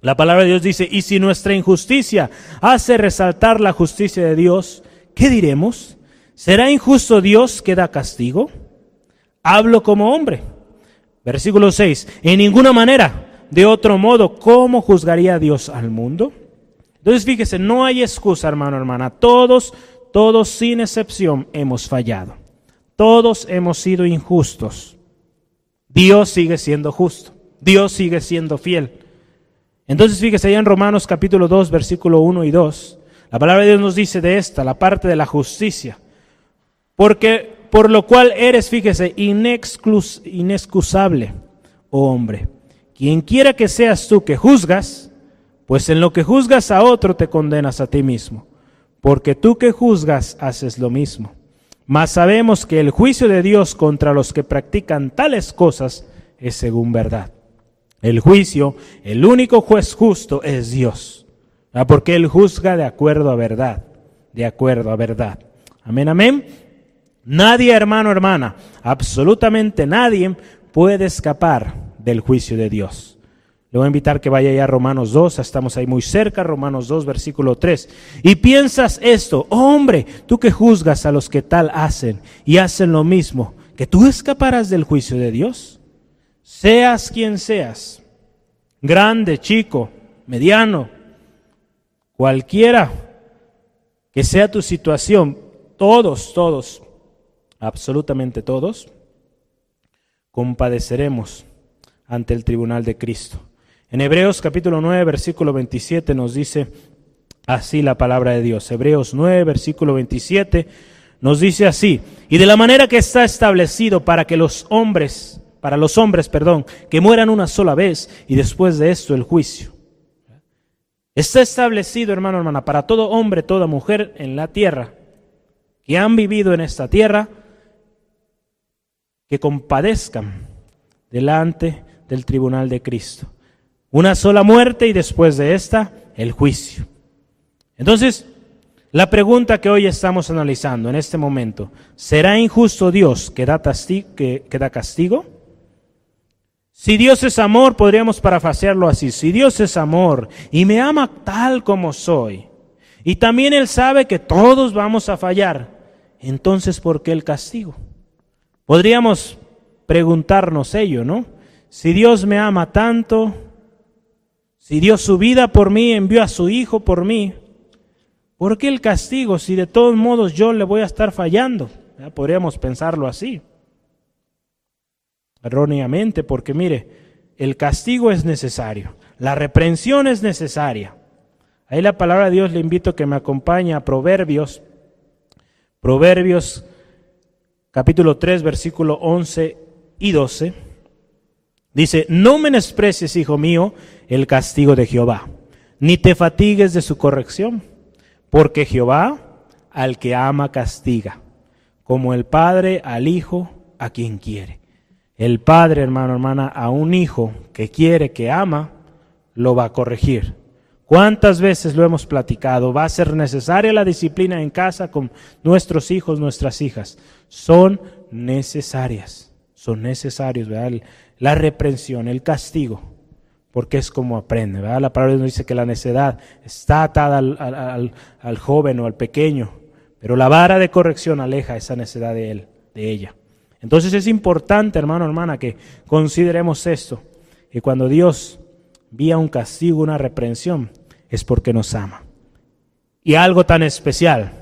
La palabra de Dios dice, y si nuestra injusticia hace resaltar la justicia de Dios, ¿qué diremos? ¿Será injusto Dios que da castigo? Hablo como hombre. Versículo 6, en ninguna manera, de otro modo, ¿cómo juzgaría Dios al mundo? Entonces fíjese, no hay excusa, hermano, hermana. Todos, todos sin excepción hemos fallado. Todos hemos sido injustos. Dios sigue siendo justo. Dios sigue siendo fiel. Entonces fíjese allá en Romanos capítulo 2, versículo 1 y 2, la palabra de Dios nos dice de esta, la parte de la justicia, porque por lo cual eres, fíjese, inexcusable, oh hombre, quien quiera que seas tú que juzgas, pues en lo que juzgas a otro te condenas a ti mismo, porque tú que juzgas haces lo mismo. Mas sabemos que el juicio de Dios contra los que practican tales cosas es según verdad el juicio, el único juez justo es Dios, porque Él juzga de acuerdo a verdad, de acuerdo a verdad. Amén, amén. Nadie, hermano, hermana, absolutamente nadie puede escapar del juicio de Dios. Le voy a invitar que vaya ya a Romanos 2, estamos ahí muy cerca, Romanos 2, versículo 3. Y piensas esto, oh, hombre, tú que juzgas a los que tal hacen y hacen lo mismo, que tú escaparás del juicio de Dios seas quien seas, grande, chico, mediano, cualquiera que sea tu situación, todos, todos, absolutamente todos, compadeceremos ante el tribunal de Cristo. En Hebreos capítulo 9, versículo 27 nos dice así la palabra de Dios. Hebreos 9, versículo 27 nos dice así, y de la manera que está establecido para que los hombres para los hombres, perdón, que mueran una sola vez y después de esto el juicio. Está establecido, hermano, hermana, para todo hombre, toda mujer en la tierra, que han vivido en esta tierra, que compadezcan delante del tribunal de Cristo. Una sola muerte y después de esta, el juicio. Entonces, la pregunta que hoy estamos analizando en este momento, ¿será injusto Dios que da, que, que da castigo? Si Dios es amor, podríamos parafasearlo así. Si Dios es amor y me ama tal como soy, y también Él sabe que todos vamos a fallar, entonces ¿por qué el castigo? Podríamos preguntarnos ello, ¿no? Si Dios me ama tanto, si dio su vida por mí, envió a su Hijo por mí, ¿por qué el castigo si de todos modos yo le voy a estar fallando? Podríamos pensarlo así erróneamente, porque mire, el castigo es necesario, la reprensión es necesaria. Ahí la palabra de Dios le invito a que me acompañe a Proverbios, Proverbios capítulo 3, versículo 11 y 12. Dice, no menosprecies, hijo mío, el castigo de Jehová, ni te fatigues de su corrección, porque Jehová al que ama castiga, como el Padre al Hijo a quien quiere. El Padre, hermano, hermana, a un hijo que quiere, que ama, lo va a corregir. ¿Cuántas veces lo hemos platicado? Va a ser necesaria la disciplina en casa con nuestros hijos, nuestras hijas. Son necesarias, son necesarios, ¿verdad? La reprensión, el castigo, porque es como aprende. La palabra nos dice que la necedad está atada al, al joven o al pequeño, pero la vara de corrección aleja esa necedad de él, de ella. Entonces es importante, hermano, hermana, que consideremos esto, que cuando Dios vía un castigo, una reprensión, es porque nos ama. Y algo tan especial,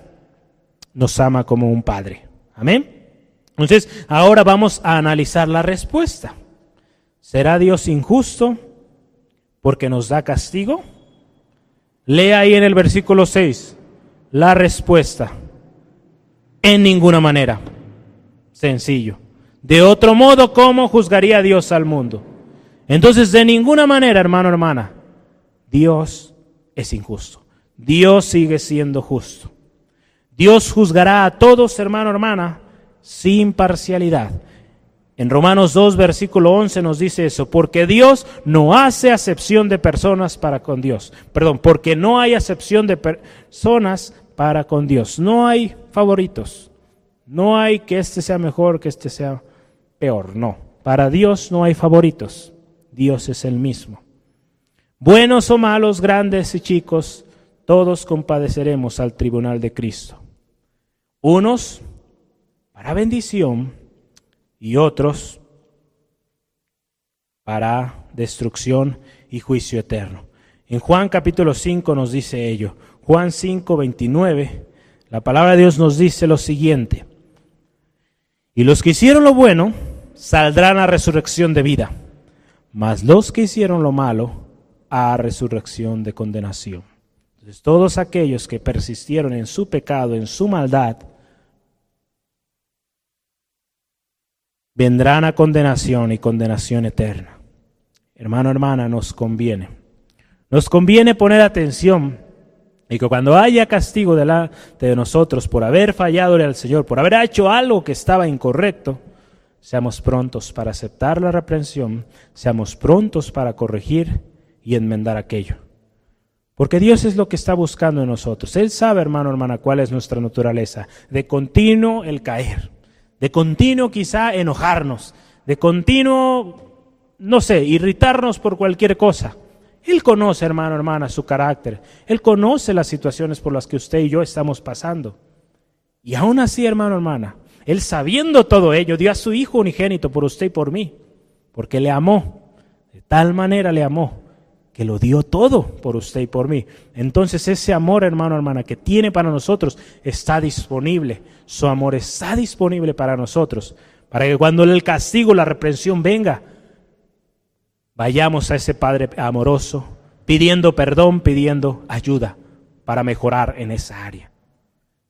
nos ama como un padre. Amén. Entonces, ahora vamos a analizar la respuesta. ¿Será Dios injusto porque nos da castigo? Lea ahí en el versículo 6 la respuesta. En ninguna manera. Sencillo. De otro modo, ¿cómo juzgaría Dios al mundo? Entonces, de ninguna manera, hermano, hermana, Dios es injusto. Dios sigue siendo justo. Dios juzgará a todos, hermano, hermana, sin parcialidad. En Romanos 2, versículo 11 nos dice eso, porque Dios no hace acepción de personas para con Dios. Perdón, porque no hay acepción de personas para con Dios. No hay favoritos. No hay que este sea mejor, que este sea peor. No. Para Dios no hay favoritos. Dios es el mismo. Buenos o malos, grandes y chicos, todos compadeceremos al tribunal de Cristo. Unos para bendición y otros para destrucción y juicio eterno. En Juan capítulo 5 nos dice ello. Juan 5, 29, la palabra de Dios nos dice lo siguiente. Y los que hicieron lo bueno saldrán a resurrección de vida, mas los que hicieron lo malo a resurrección de condenación. Entonces todos aquellos que persistieron en su pecado, en su maldad, vendrán a condenación y condenación eterna. Hermano, hermana, nos conviene. Nos conviene poner atención y que cuando haya castigo delante de nosotros por haber fallado al Señor, por haber hecho algo que estaba incorrecto, seamos prontos para aceptar la reprensión, seamos prontos para corregir y enmendar aquello. Porque Dios es lo que está buscando en nosotros. Él sabe, hermano, hermana, cuál es nuestra naturaleza. De continuo el caer, de continuo quizá enojarnos, de continuo, no sé, irritarnos por cualquier cosa. Él conoce, hermano, hermana, su carácter. Él conoce las situaciones por las que usted y yo estamos pasando. Y aún así, hermano, hermana, Él sabiendo todo ello, dio a su Hijo unigénito por usted y por mí, porque le amó. De tal manera le amó que lo dio todo por usted y por mí. Entonces ese amor, hermano, hermana, que tiene para nosotros está disponible. Su amor está disponible para nosotros. Para que cuando el castigo, la reprensión venga, Vayamos a ese Padre amoroso pidiendo perdón, pidiendo ayuda para mejorar en esa área.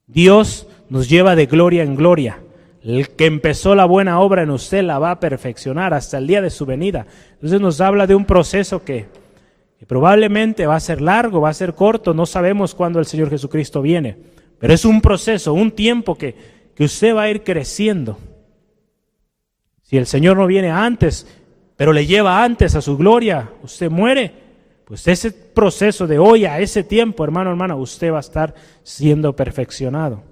Dios nos lleva de gloria en gloria. El que empezó la buena obra en usted la va a perfeccionar hasta el día de su venida. Entonces nos habla de un proceso que, probablemente va a ser largo, va a ser corto, no sabemos cuándo el Señor Jesucristo viene, pero es un proceso, un tiempo que, que usted va a ir creciendo. Si el Señor no viene antes, pero le lleva antes a su gloria, usted muere. Pues ese proceso de hoy a ese tiempo, hermano, hermana, usted va a estar siendo perfeccionado.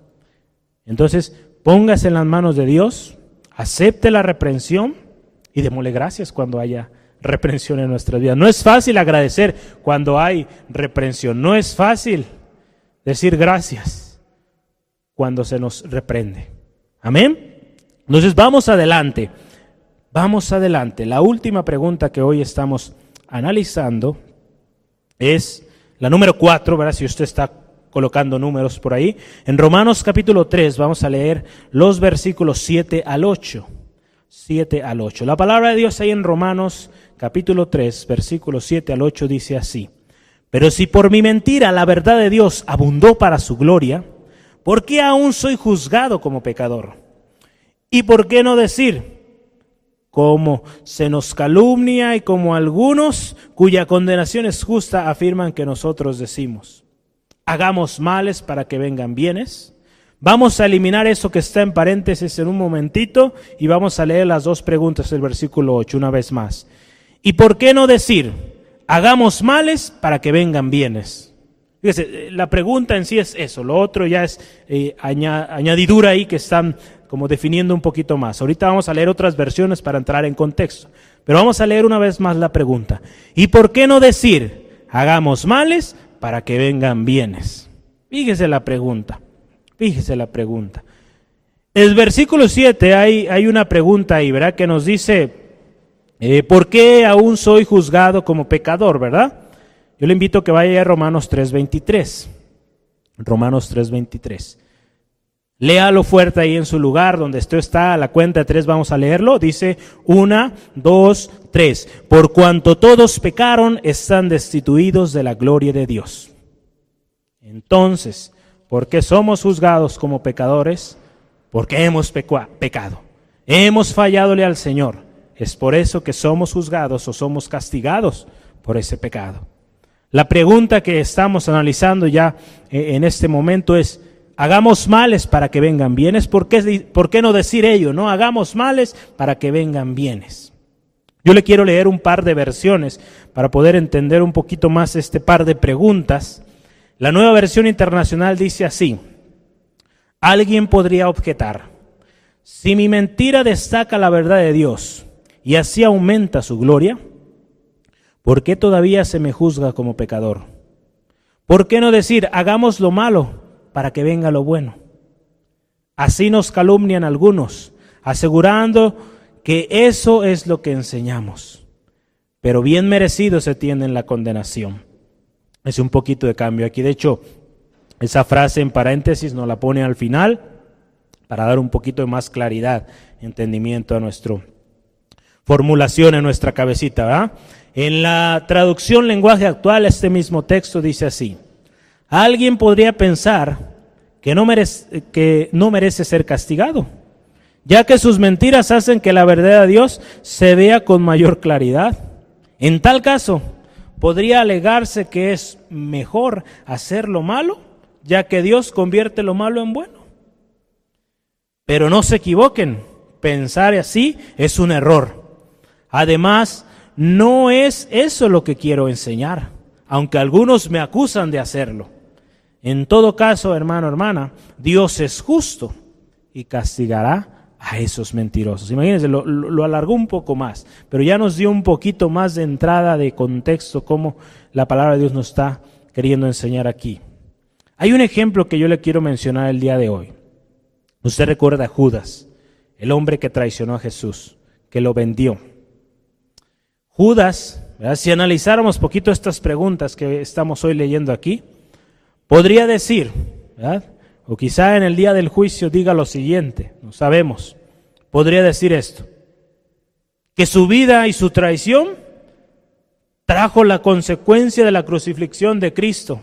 Entonces, póngase en las manos de Dios, acepte la reprensión y démosle gracias cuando haya reprensión en nuestra vida. No es fácil agradecer cuando hay reprensión, no es fácil decir gracias cuando se nos reprende. Amén. Entonces, vamos adelante. Vamos adelante. La última pregunta que hoy estamos analizando es la número cuatro, ¿verdad? Si usted está colocando números por ahí. En Romanos capítulo 3 vamos a leer los versículos 7 al 8. 7 al 8. La palabra de Dios ahí en Romanos capítulo 3, versículos 7 al 8 dice así. Pero si por mi mentira la verdad de Dios abundó para su gloria, ¿por qué aún soy juzgado como pecador? ¿Y por qué no decir? como se nos calumnia y como algunos cuya condenación es justa afirman que nosotros decimos. Hagamos males para que vengan bienes. Vamos a eliminar eso que está en paréntesis en un momentito y vamos a leer las dos preguntas del versículo 8 una vez más. ¿Y por qué no decir, hagamos males para que vengan bienes? Fíjese, la pregunta en sí es eso, lo otro ya es eh, añadidura ahí que están como definiendo un poquito más. Ahorita vamos a leer otras versiones para entrar en contexto. Pero vamos a leer una vez más la pregunta. ¿Y por qué no decir, hagamos males para que vengan bienes? Fíjese la pregunta. Fíjese la pregunta. El versículo 7 hay, hay una pregunta ahí, ¿verdad? Que nos dice, eh, ¿por qué aún soy juzgado como pecador, verdad? Yo le invito a que vaya a Romanos 3.23. Romanos 3.23. Léalo fuerte ahí en su lugar, donde esto está, a la cuenta de tres vamos a leerlo. Dice, una, dos, tres. Por cuanto todos pecaron, están destituidos de la gloria de Dios. Entonces, ¿por qué somos juzgados como pecadores? Porque hemos pecado. Hemos falladole al Señor. Es por eso que somos juzgados o somos castigados por ese pecado. La pregunta que estamos analizando ya eh, en este momento es, hagamos males para que vengan bienes. ¿Por qué, ¿Por qué no decir ello? No, hagamos males para que vengan bienes. Yo le quiero leer un par de versiones para poder entender un poquito más este par de preguntas. La nueva versión internacional dice así, alguien podría objetar, si mi mentira destaca la verdad de Dios y así aumenta su gloria, ¿por qué todavía se me juzga como pecador? ¿Por qué no decir, hagamos lo malo para que venga lo bueno. Así nos calumnian algunos, asegurando que eso es lo que enseñamos. Pero bien merecido se tiene en la condenación. Es un poquito de cambio aquí. De hecho, esa frase en paréntesis nos la pone al final para dar un poquito de más claridad, entendimiento a nuestra formulación en nuestra cabecita. En la traducción lenguaje actual, este mismo texto dice así. Alguien podría pensar que no, merece, que no merece ser castigado, ya que sus mentiras hacen que la verdad de Dios se vea con mayor claridad. En tal caso, podría alegarse que es mejor hacer lo malo, ya que Dios convierte lo malo en bueno. Pero no se equivoquen, pensar así es un error. Además, no es eso lo que quiero enseñar, aunque algunos me acusan de hacerlo. En todo caso, hermano, hermana, Dios es justo y castigará a esos mentirosos. Imagínense, lo, alargó un poco más, pero ya nos dio un poquito más de entrada, de contexto, cómo la palabra de Dios nos está queriendo enseñar aquí. Hay un ejemplo que yo le quiero mencionar el día de hoy. Usted recuerda a Judas, el hombre que traicionó a Jesús, que lo vendió. Judas, si analizáramos poquito estas preguntas que estamos hoy leyendo aquí, Podría decir, o quizá en el día del juicio diga lo siguiente, no sabemos, podría decir esto, que su vida y su traición trajo la consecuencia de la crucifixión de Cristo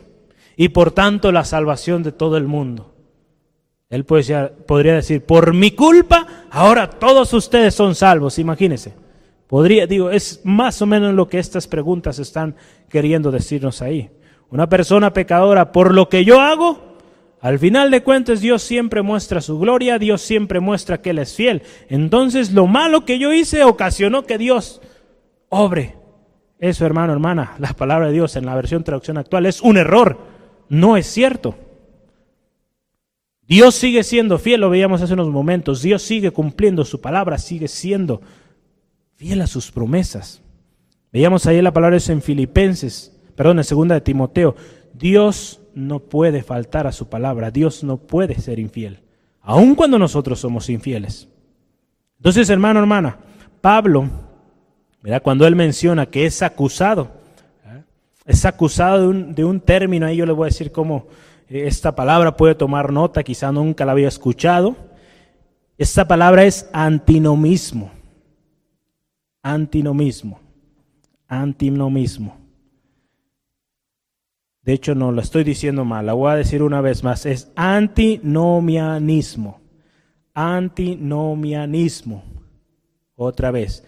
y por tanto la salvación de todo el mundo. Él podría decir, por mi culpa, ahora todos ustedes son salvos, imagínense. Podría, digo, es más o menos lo que estas preguntas están queriendo decirnos ahí una persona pecadora, por lo que yo hago, al final de cuentas Dios siempre muestra su gloria, Dios siempre muestra que Él es fiel. Entonces lo malo que yo hice ocasionó que Dios obre. Eso, hermano, hermana, la palabra de Dios en la versión traducción actual es un error, no es cierto. Dios sigue siendo fiel, lo veíamos hace unos momentos, Dios sigue cumpliendo su palabra, sigue siendo fiel a sus promesas. Veíamos ahí la palabra en Filipenses perdón, en segunda de Timoteo, Dios no puede faltar a su palabra, Dios no puede ser infiel, aun cuando nosotros somos infieles. Entonces, hermano, hermana, Pablo, cuando él menciona que es acusado, ¿eh? es acusado de un, de un término, ahí yo le voy a decir cómo eh, esta palabra puede tomar nota, quizá nunca la había escuchado. Esta palabra es antinomismo. Antinomismo. Antinomismo. De hecho, no lo estoy diciendo mal, la voy a decir una vez más. Es antinomianismo. Antinomianismo. Otra vez,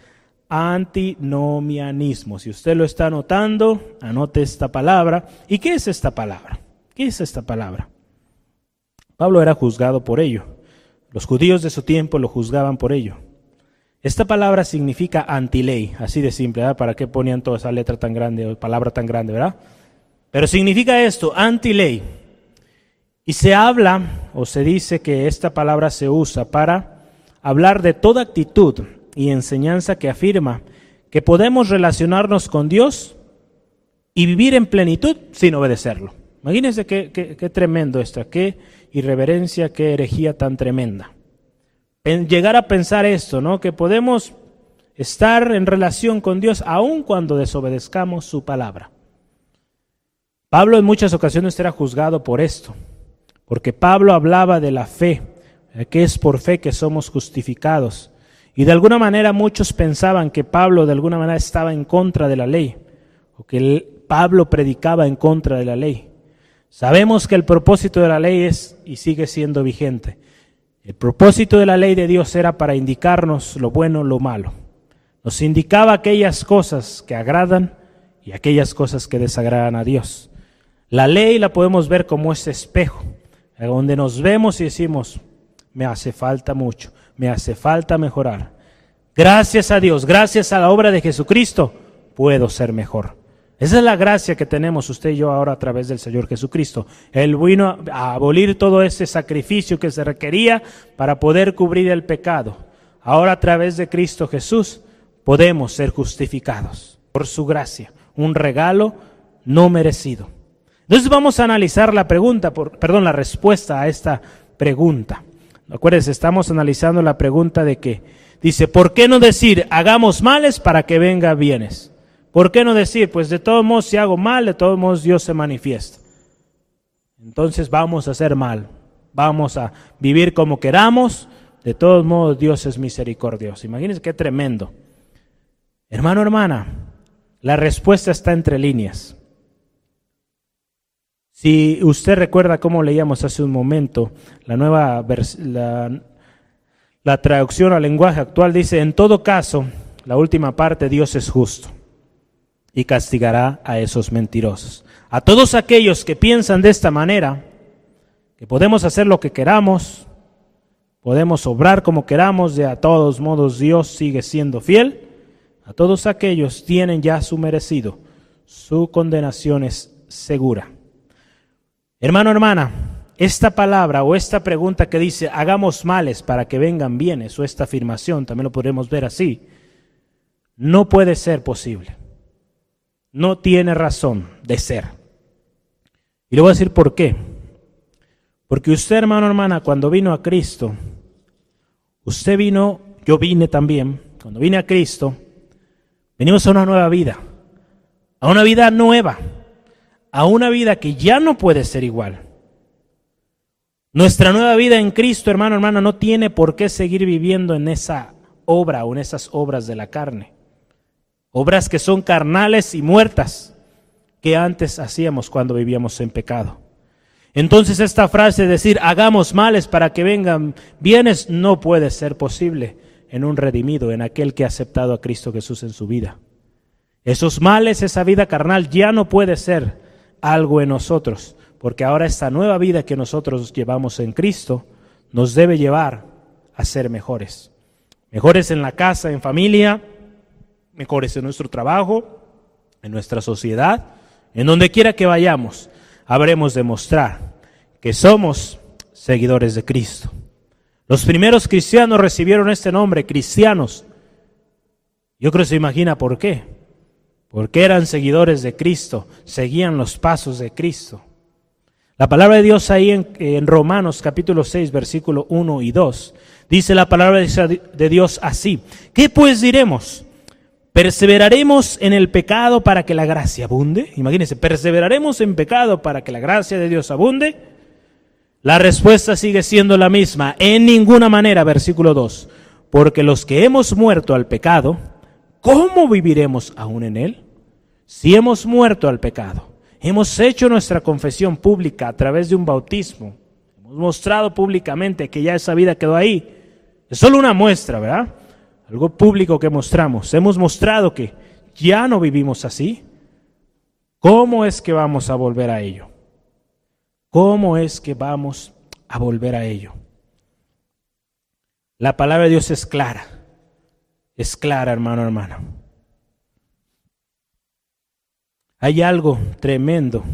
antinomianismo. Si usted lo está anotando, anote esta palabra. ¿Y qué es esta palabra? ¿Qué es esta palabra? Pablo era juzgado por ello. Los judíos de su tiempo lo juzgaban por ello. Esta palabra significa antiley, así de simple, ¿verdad? ¿Para qué ponían toda esa letra tan grande o palabra tan grande, verdad? Pero significa esto, antiley. Y se habla o se dice que esta palabra se usa para hablar de toda actitud y enseñanza que afirma que podemos relacionarnos con Dios y vivir en plenitud sin obedecerlo. Imagínense qué, qué, tremendo esto, qué irreverencia, qué herejía tan tremenda. Llegar a pensar esto, ¿no? Que podemos estar en relación con Dios aun cuando desobedezcamos su palabra. Pablo en muchas ocasiones era juzgado por esto, porque Pablo hablaba de la fe, que es por fe que somos justificados. Y de alguna manera muchos pensaban que Pablo de alguna manera estaba en contra de la ley, o que Pablo predicaba en contra de la ley. Sabemos que el propósito de la ley es y sigue siendo vigente. El propósito de la ley de Dios era para indicarnos lo bueno, lo malo. Nos indicaba aquellas cosas que agradan y aquellas cosas que desagradan a Dios. La ley la podemos ver como ese espejo, donde nos vemos y decimos, me hace falta mucho, me hace falta mejorar. Gracias a Dios, gracias a la obra de Jesucristo, puedo ser mejor. Esa es la gracia que tenemos usted y yo ahora a través del Señor Jesucristo. Él vino a abolir todo ese sacrificio que se requería para poder cubrir el pecado. Ahora a través de Cristo Jesús podemos ser justificados por su gracia, un regalo no merecido. Entonces vamos a analizar la pregunta, por, perdón, la respuesta a esta pregunta. Acuérdense, estamos analizando la pregunta de que dice, ¿por qué no decir hagamos males para que venga bienes? ¿Por qué no decir, pues de todos modos si hago mal, de todos modos Dios se manifiesta? Entonces vamos a hacer mal, vamos a vivir como queramos, de todos modos Dios es misericordioso. Imagínense qué tremendo. Hermano, hermana, la respuesta está entre líneas. Si usted recuerda cómo leíamos hace un momento, la nueva la, la traducción al lenguaje actual dice, en todo caso, la última parte, Dios es justo y castigará a esos mentirosos. A todos aquellos que piensan de esta manera, que podemos hacer lo que queramos, podemos obrar como queramos, de a todos modos Dios sigue siendo fiel, a todos aquellos tienen ya su merecido, su condenación es segura. Hermano, hermana, esta palabra o esta pregunta que dice hagamos males para que vengan bienes, o esta afirmación, también lo podemos ver así, no puede ser posible no tiene razón de ser. Y le voy a decir por qué. Porque usted, hermano, hermana, cuando vino a Cristo, usted vino, yo vine también, cuando vine a Cristo, venimos a una nueva vida, a una vida nueva, a una vida que ya no puede ser igual. Nuestra nueva vida en Cristo, hermano, hermana, no tiene por qué seguir viviendo en esa obra o en esas obras de la carne obras que son carnales y muertas que antes hacíamos cuando vivíamos en pecado. Entonces esta frase de decir hagamos males para que vengan bienes no puede ser posible en un redimido, en aquel que ha aceptado a Cristo Jesús en su vida. Esos males, esa vida carnal ya no puede ser algo en nosotros, porque ahora esta nueva vida que nosotros llevamos en Cristo nos debe llevar a ser mejores. Mejores en la casa, en familia, mejores en nuestro trabajo, en nuestra sociedad, en donde quiera que vayamos, habremos de mostrar que somos seguidores de Cristo. Los primeros cristianos recibieron este nombre, cristianos. Yo creo que se imagina por qué. Porque eran seguidores de Cristo, seguían los pasos de Cristo. La palabra de Dios ahí en, Romanos capítulo 6, versículo 1 y 2, dice la palabra de Dios así. ¿Qué pues diremos? ¿Perseveraremos en el pecado para que la gracia abunde? Imagínense, ¿perseveraremos en pecado para que la gracia de Dios abunde? La respuesta sigue siendo la misma, en ninguna manera, versículo 2. Porque los que hemos muerto al pecado, ¿cómo viviremos aún en él? Si hemos muerto al pecado, hemos hecho nuestra confesión pública a través de un bautismo, hemos mostrado públicamente que ya esa vida quedó ahí. Es solo una muestra, ¿verdad? Algo público que mostramos. Hemos mostrado que ya no vivimos así. ¿Cómo es que vamos a volver a ello? ¿Cómo es que vamos a volver a ello? La palabra de Dios es clara. Es clara, hermano, hermana. Hay algo tremendo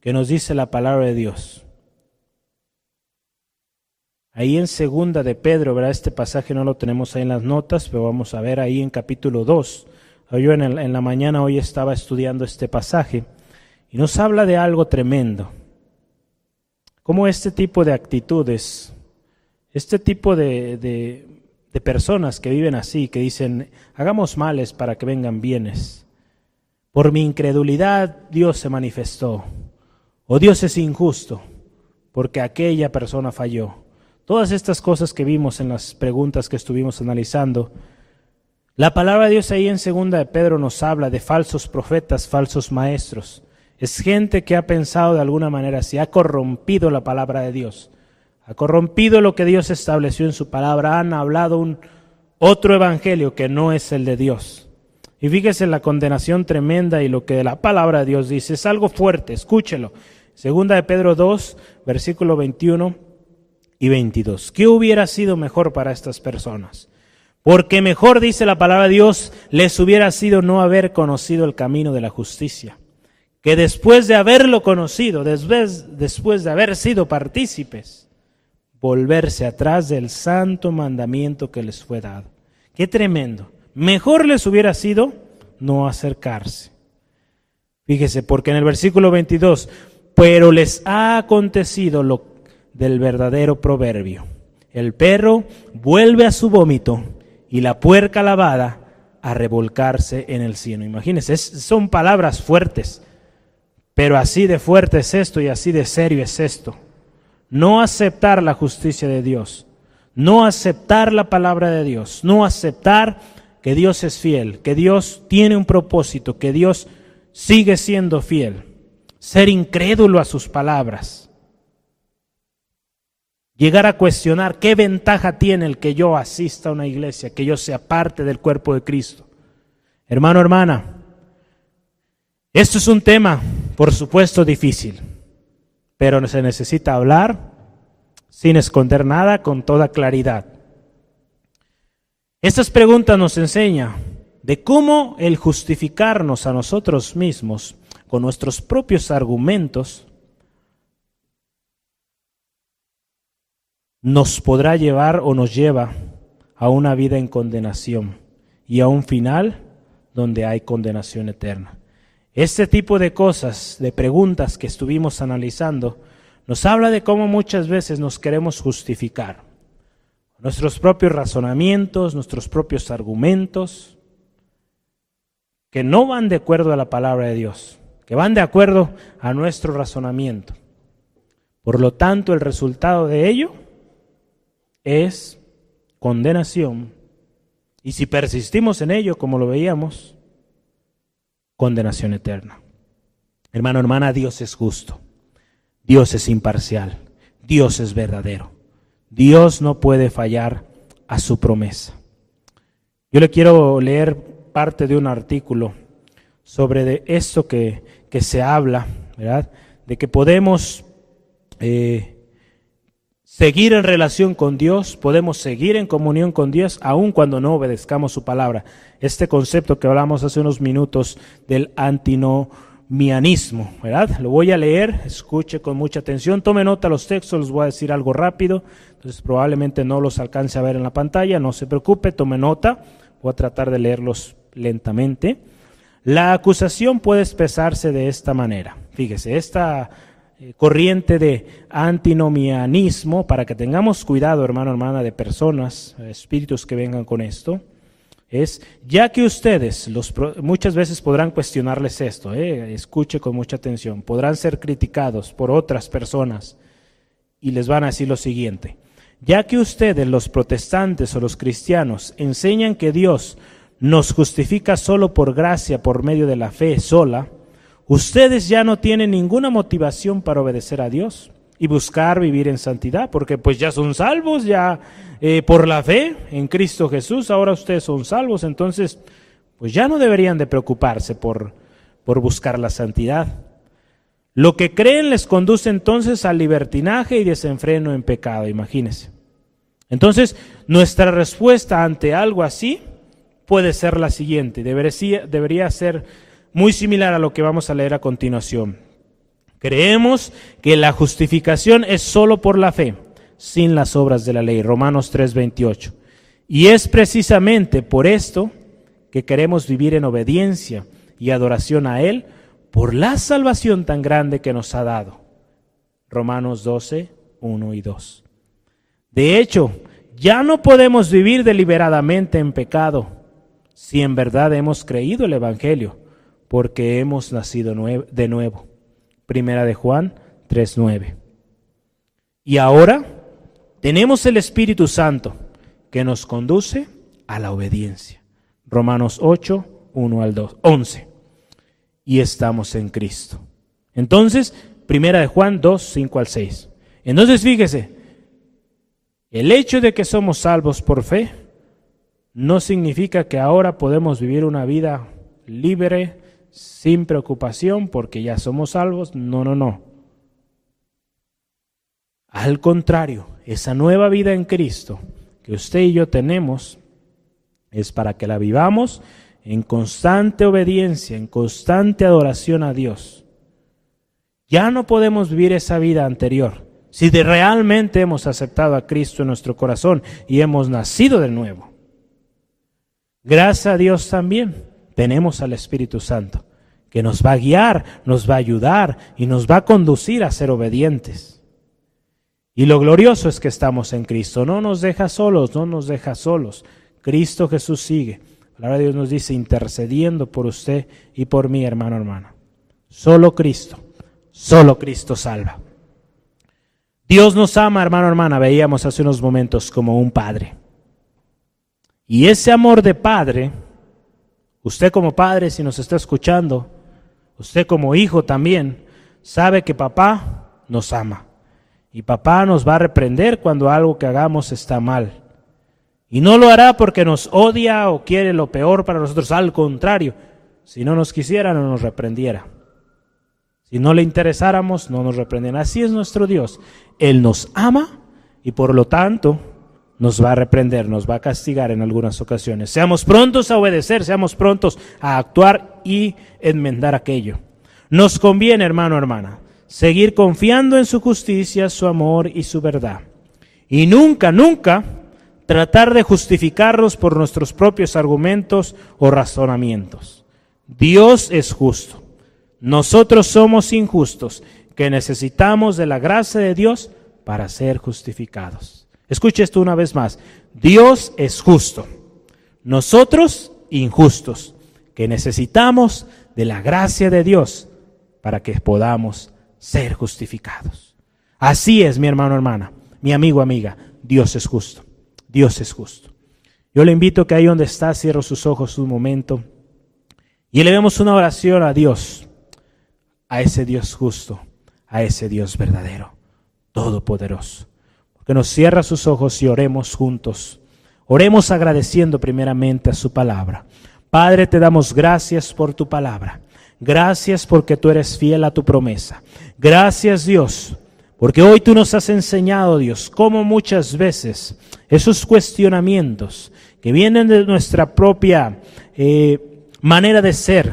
que nos dice la palabra de Dios. Ahí en segunda de Pedro, ¿verdad? Este pasaje no lo tenemos ahí en las notas, pero vamos a ver ahí en capítulo 2. Yo en, en la mañana hoy estaba estudiando este pasaje y nos habla de algo tremendo. Cómo este tipo de actitudes, este tipo de, de, personas que viven así, que dicen, hagamos males para que vengan bienes. Por mi incredulidad Dios se manifestó. O Dios es injusto porque aquella persona falló. Todas estas cosas que vimos en las preguntas que estuvimos analizando, la palabra de Dios ahí en segunda de Pedro nos habla de falsos profetas, falsos maestros. Es gente que ha pensado de alguna manera si ha corrompido la palabra de Dios ha corrompido lo que Dios estableció en su palabra, han hablado un otro evangelio que no es el de Dios. Y fíjese la condenación tremenda y lo que la palabra de Dios dice, es algo fuerte, escúchelo. Segunda de Pedro 2, versículo 21 y 22. ¿Qué hubiera sido mejor para estas personas? Porque mejor, dice la palabra de Dios, les hubiera sido no haber conocido el camino de la justicia, que después de haberlo conocido, después, después de haber sido partícipes, volverse atrás del santo mandamiento que les fue dado. Qué tremendo. Mejor les hubiera sido no acercarse. Fíjese, porque en el versículo 22, pero les ha acontecido lo del verdadero proverbio. El perro vuelve a su vómito y la puerca lavada a revolcarse en el cielo. Imagínense, son palabras fuertes, pero así de fuerte es esto y así de serio es esto no aceptar la justicia de Dios, no aceptar la palabra de Dios, no aceptar que Dios es fiel, que Dios tiene un propósito, que Dios sigue siendo fiel, ser incrédulo a sus palabras, llegar a cuestionar qué ventaja tiene el que yo asista a una iglesia, que yo sea parte del cuerpo de Cristo. Hermano, hermana, esto es un tema, por supuesto, difícil pero se necesita hablar sin esconder nada, con toda claridad. Estas preguntas nos enseñan de cómo el justificarnos a nosotros mismos con nuestros propios argumentos nos podrá llevar o nos lleva a una vida en condenación y a un final donde hay condenación eterna. Este tipo de cosas, de preguntas que estuvimos analizando, nos habla de cómo muchas veces nos queremos justificar. Nuestros propios razonamientos, nuestros propios argumentos, que no van de acuerdo a la palabra de Dios, que van de acuerdo a nuestro razonamiento. Por lo tanto, el resultado de ello es condenación. Y si persistimos en ello, como lo veíamos, condenación eterna. Hermano, hermana, Dios es justo. Dios es imparcial. Dios es verdadero. Dios no puede fallar a su promesa. Yo le quiero leer parte de un artículo sobre de esto que, que se habla, ¿verdad? De que podemos eh, seguir en relación con Dios, podemos seguir en comunión con Dios aun cuando no obedezcamos su palabra. Este concepto que hablamos hace unos minutos del antinomianismo, ¿verdad? Lo voy a leer, escuche con mucha atención, tome nota los textos, les voy a decir algo rápido, entonces probablemente no los alcance a ver en la pantalla, no se preocupe, tome nota, voy a tratar de leerlos lentamente. La acusación puede expresarse de esta manera. Fíjese, esta eh, corriente de antinomianismo, para que tengamos cuidado, hermano, hermana, de personas, espíritus que vengan con esto, es, ya que ustedes los, muchas veces podrán cuestionarles esto, eh, escuche con mucha atención, podrán ser criticados por otras personas y les van a decir lo siguiente, ya que ustedes, los protestantes o los cristianos, enseñan que Dios nos justifica solo por gracia, por medio de la fe sola, Ustedes ya no tienen ninguna motivación para obedecer a Dios. y buscar vivir en santidad, porque pues ya son salvos, ya eh, por la fe en Cristo Jesús, ahora ustedes son salvos, entonces pues ya no deberían de preocuparse por, por buscar la santidad. Lo que creen les conduce entonces al libertinaje y desenfreno en pecado, imagínense. Entonces, nuestra respuesta ante algo así puede ser la siguiente, debería, debería ser muy similar a lo que vamos a leer a continuación. Creemos que la justificación es solo por la fe, sin las obras de la ley. Romanos 3:28. Y es precisamente por esto que queremos vivir en obediencia y adoración a Él por la salvación tan grande que nos ha dado. Romanos 12, 1 y 2. De hecho, ya no podemos vivir deliberadamente en pecado si en verdad hemos creído el Evangelio, porque hemos nacido de nuevo. Primera de Juan 3:9. Y ahora tenemos el Espíritu Santo que nos conduce a la obediencia. Romanos 8, 1 al 2, 11. Y estamos en Cristo. Entonces, Primera de Juan 2, 5 al 6. Entonces, fíjese, el hecho de que somos salvos por fe no significa que ahora podemos vivir una vida libre, sin preocupación porque ya somos salvos. No, no, no. Al contrario, esa nueva vida en Cristo que usted y yo tenemos es para que la vivamos en constante obediencia, en constante adoración a Dios. Ya no podemos vivir esa vida anterior si de realmente hemos aceptado a Cristo en nuestro corazón y hemos nacido de nuevo. Gracias a Dios también tenemos al Espíritu Santo, que nos va a guiar, nos va a ayudar y nos va a conducir a ser obedientes. Y lo glorioso es que estamos en Cristo. No nos deja solos, no nos deja solos. Cristo Jesús sigue. La palabra de Dios nos dice intercediendo por usted y por mí, hermano, hermana. Solo Cristo, solo Cristo salva. Dios nos ama, hermano, hermana, veíamos hace unos momentos como un padre. Y ese amor de padre Usted como padre, si nos está escuchando, usted como hijo también, sabe que papá nos ama. Y papá nos va a reprender cuando algo que hagamos está mal. Y no lo hará porque nos odia o quiere lo peor para nosotros. Al contrario, si no nos quisiera, no nos reprendiera. Si no le interesáramos, no nos reprendiera. Así es nuestro Dios. Él nos ama y por lo tanto nos va a reprender, nos va a castigar en algunas ocasiones. Seamos prontos a obedecer, seamos prontos a actuar y enmendar aquello. Nos conviene, hermano, hermana, seguir confiando en su justicia, su amor y su verdad. Y nunca, nunca tratar de justificarlos por nuestros propios argumentos o razonamientos. Dios es justo. Nosotros somos injustos, que necesitamos de la gracia de Dios para ser justificados. Escuche esto una vez más. Dios es justo. Nosotros injustos, que necesitamos de la gracia de Dios para que podamos ser justificados. Así es, mi hermano, hermana, mi amigo, amiga. Dios es justo. Dios es justo. Yo le invito que ahí donde está, cierre sus ojos un momento y elevemos una oración a Dios, a ese Dios justo, a ese Dios verdadero, todopoderoso que nos cierra sus ojos y oremos juntos. Oremos agradeciendo primeramente a su palabra. Padre, te damos gracias por tu palabra. Gracias porque tú eres fiel a tu promesa. Gracias Dios, porque hoy tú nos has enseñado, Dios, cómo muchas veces esos cuestionamientos que vienen de nuestra propia eh, manera de ser,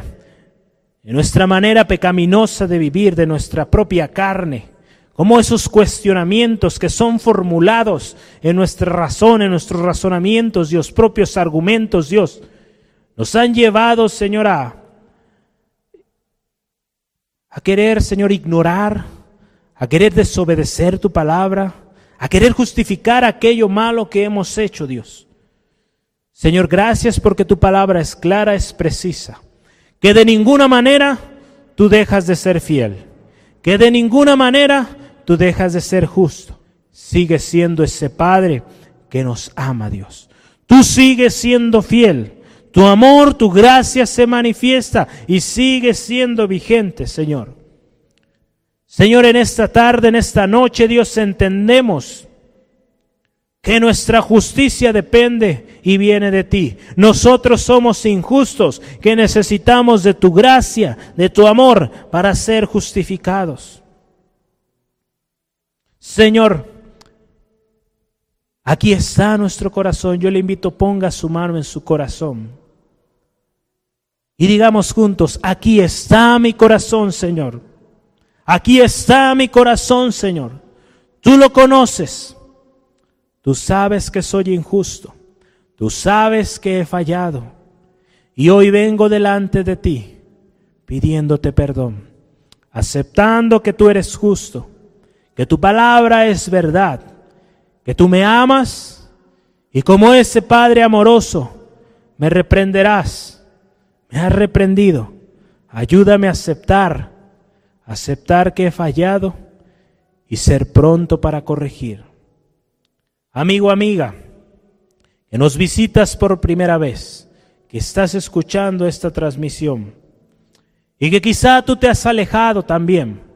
de nuestra manera pecaminosa de vivir, de nuestra propia carne, como esos cuestionamientos que son formulados en nuestra razón, en nuestros razonamientos, Dios, propios argumentos, Dios, nos han llevado, Señor, a, querer, Señor, ignorar, a querer desobedecer tu palabra, a querer justificar aquello malo que hemos hecho, Dios. Señor, gracias porque tu palabra es clara, es precisa, que de ninguna manera tú dejas de ser fiel, que de ninguna manera tú dejas de ser justo. Sigues siendo ese Padre que nos ama, Dios. Tú sigues siendo fiel. Tu amor, tu gracia se manifiesta y sigue siendo vigente, Señor. Señor, en esta tarde, en esta noche, Dios, entendemos que nuestra justicia depende y viene de ti. Nosotros somos injustos, que necesitamos de tu gracia, de tu amor para ser justificados. Señor, aquí está nuestro corazón. Yo le invito, ponga su mano en su corazón. Y digamos juntos, aquí está mi corazón, Señor. Aquí está mi corazón, Señor. Tú lo conoces. Tú sabes que soy injusto. Tú sabes que he fallado. Y hoy vengo delante de ti pidiéndote perdón, aceptando que tú eres justo, que tu palabra es verdad, que tú me amas y como ese Padre amoroso me reprenderás. Me has reprendido. Ayúdame a aceptar, aceptar que he fallado y ser pronto para corregir. Amigo, amiga, que nos visitas por primera vez, que estás escuchando esta transmisión y que quizá tú te has alejado también.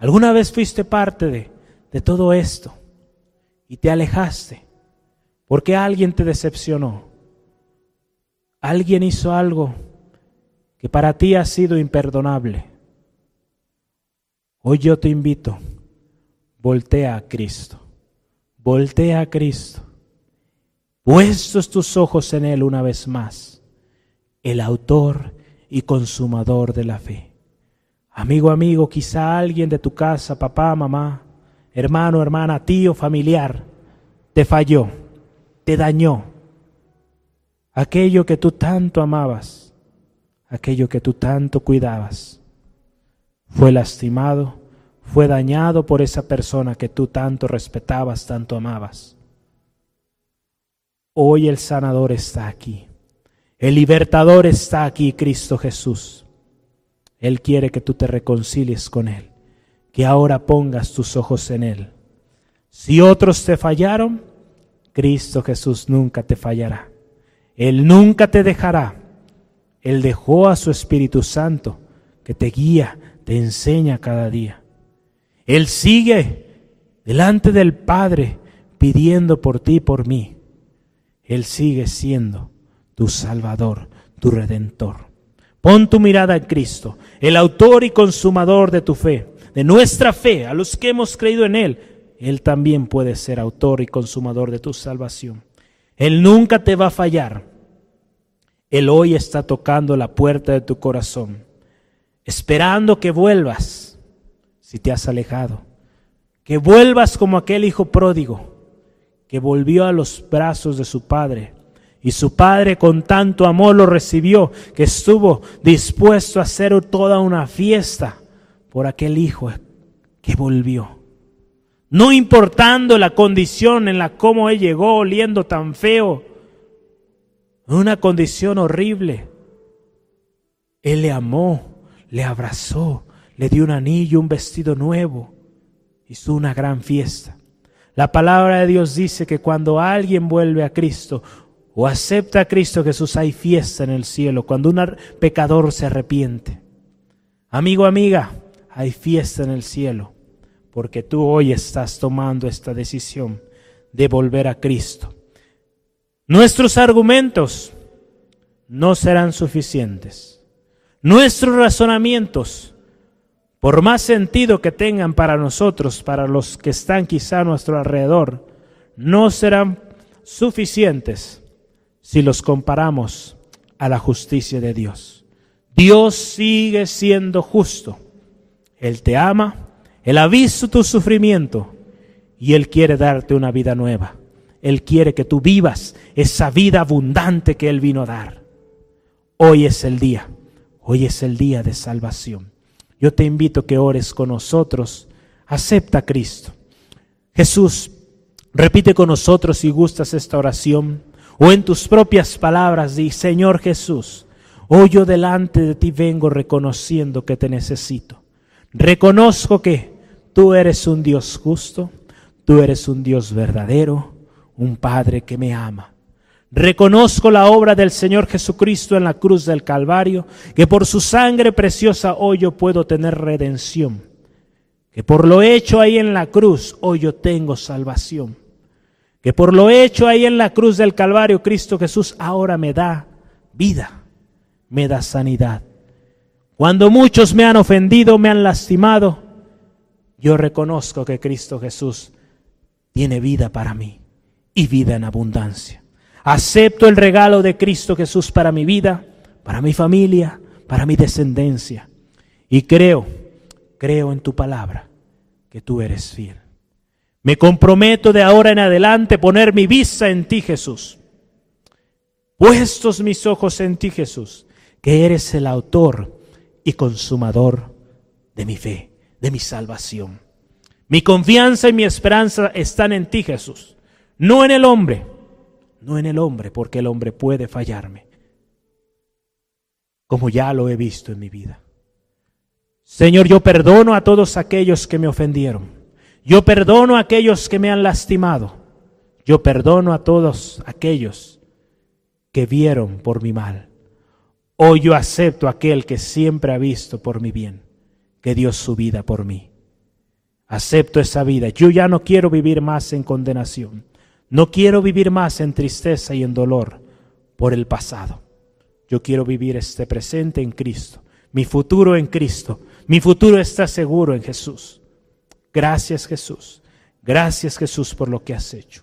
¿Alguna vez fuiste parte de, de todo esto y te alejaste porque alguien te decepcionó? Alguien hizo algo que para ti ha sido imperdonable. Hoy yo te invito, voltea a Cristo. Voltea a Cristo. Puestos tus ojos en Él una vez más, el autor y consumador de la fe. Amigo, amigo, quizá alguien de tu casa, papá, mamá, hermano, hermana, tío, familiar, te falló, te dañó. Aquello que tú tanto amabas, aquello que tú tanto cuidabas, fue lastimado fue dañado por esa persona que tú tanto respetabas, tanto amabas. Hoy el sanador está aquí. El libertador está aquí, Cristo Jesús. Él quiere que tú te reconcilies con Él, que ahora pongas tus ojos en Él. Si otros te fallaron, Cristo Jesús nunca te fallará. Él nunca te dejará. Él dejó a su Espíritu Santo que te guía, te enseña cada día. Él sigue delante del Padre pidiendo por ti y por mí. Él sigue siendo tu Salvador, tu Redentor. Pon tu mirada en Cristo, el autor y consumador de tu fe, de nuestra fe, a los que hemos creído en Él. Él también puede ser autor y consumador de tu salvación. Él nunca te va a fallar. Él hoy está tocando la puerta de tu corazón, esperando que vuelvas si te has alejado. Que vuelvas como aquel hijo pródigo que volvió a los brazos de su padre. Y su padre con tanto amor lo recibió que estuvo dispuesto a hacer toda una fiesta por aquel hijo que volvió. No importando la condición en la cómo él llegó oliendo tan feo, una condición horrible. Él le amó, le abrazó, le dio un anillo, un vestido nuevo, hizo una gran fiesta. La palabra de Dios dice que cuando alguien vuelve a Cristo o acepta a Cristo Jesús, hay fiesta en el cielo, cuando un pecador se arrepiente. Amigo, amiga, hay fiesta en el cielo, porque tú hoy estás tomando esta decisión de volver a Cristo. Nuestros argumentos no serán suficientes. Nuestros razonamientos por más sentido que tengan para nosotros, para los que están quizá a nuestro alrededor, no serán suficientes si los comparamos a la justicia de Dios. Dios sigue siendo justo. Él te ama, Él ha visto tu sufrimiento y Él quiere darte una vida nueva. Él quiere que tú vivas esa vida abundante que Él vino a dar. Hoy es el día, hoy es el día de salvación. Yo te invito a que ores con nosotros. Acepta a Cristo. Jesús, repite con nosotros si gustas esta oración o en tus propias palabras di, Señor Jesús, hoy yo delante de ti vengo reconociendo que te necesito. Reconozco que tú eres un Dios justo, tú eres un Dios verdadero, un Padre que me ama. Reconozco la obra del Señor Jesucristo en la cruz del Calvario, que por su sangre preciosa hoy yo puedo tener redención. que por lo hecho ahí en la cruz, hoy yo tengo salvación. Que por lo hecho ahí en la cruz del Calvario, Cristo Jesús ahora me da vida, me da sanidad. Cuando muchos me han ofendido, me han lastimado, yo reconozco que Cristo Jesús tiene vida para mí y vida en abundancia. Acepto el regalo de Cristo Jesús para mi vida, para mi familia, para mi descendencia. Y creo, creo en tu palabra, que tú eres fiel. Me comprometo de ahora en adelante poner mi vista en ti, Jesús. Puestos mis ojos en ti, Jesús, que eres el autor y consumador de mi fe, de mi salvación. Mi confianza y mi esperanza están en ti, Jesús, no en el hombre, no en el hombre, porque el hombre puede fallarme, como ya lo he visto en mi vida. Señor, yo perdono a todos aquellos que me ofendieron. Yo perdono a aquellos que me han lastimado. Yo perdono a todos aquellos que vieron por mi mal. Hoy yo acepto a aquel que siempre ha visto por mi bien, que dio su vida por mí. Acepto esa vida. Yo ya no quiero vivir más en condenación. No quiero vivir más en tristeza y en dolor por el pasado. Yo quiero vivir este presente en Cristo, mi futuro en Cristo. Mi futuro está seguro en Jesús. Gracias Jesús. Gracias Jesús por lo que has hecho.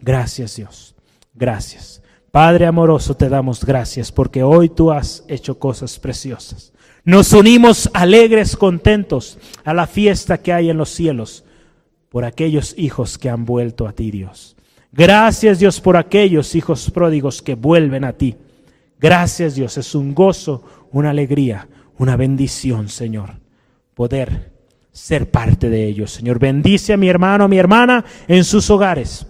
Gracias Dios. Gracias. Padre amoroso, te damos gracias porque hoy tú has hecho cosas preciosas. Nos unimos alegres, contentos a la fiesta que hay en los cielos por aquellos hijos que han vuelto a ti, Dios. Gracias Dios por aquellos hijos pródigos que vuelven a ti. Gracias Dios, es un gozo, una alegría, una bendición, Señor, poder ser parte de ellos. Señor, bendice a mi hermano, a mi hermana en sus hogares.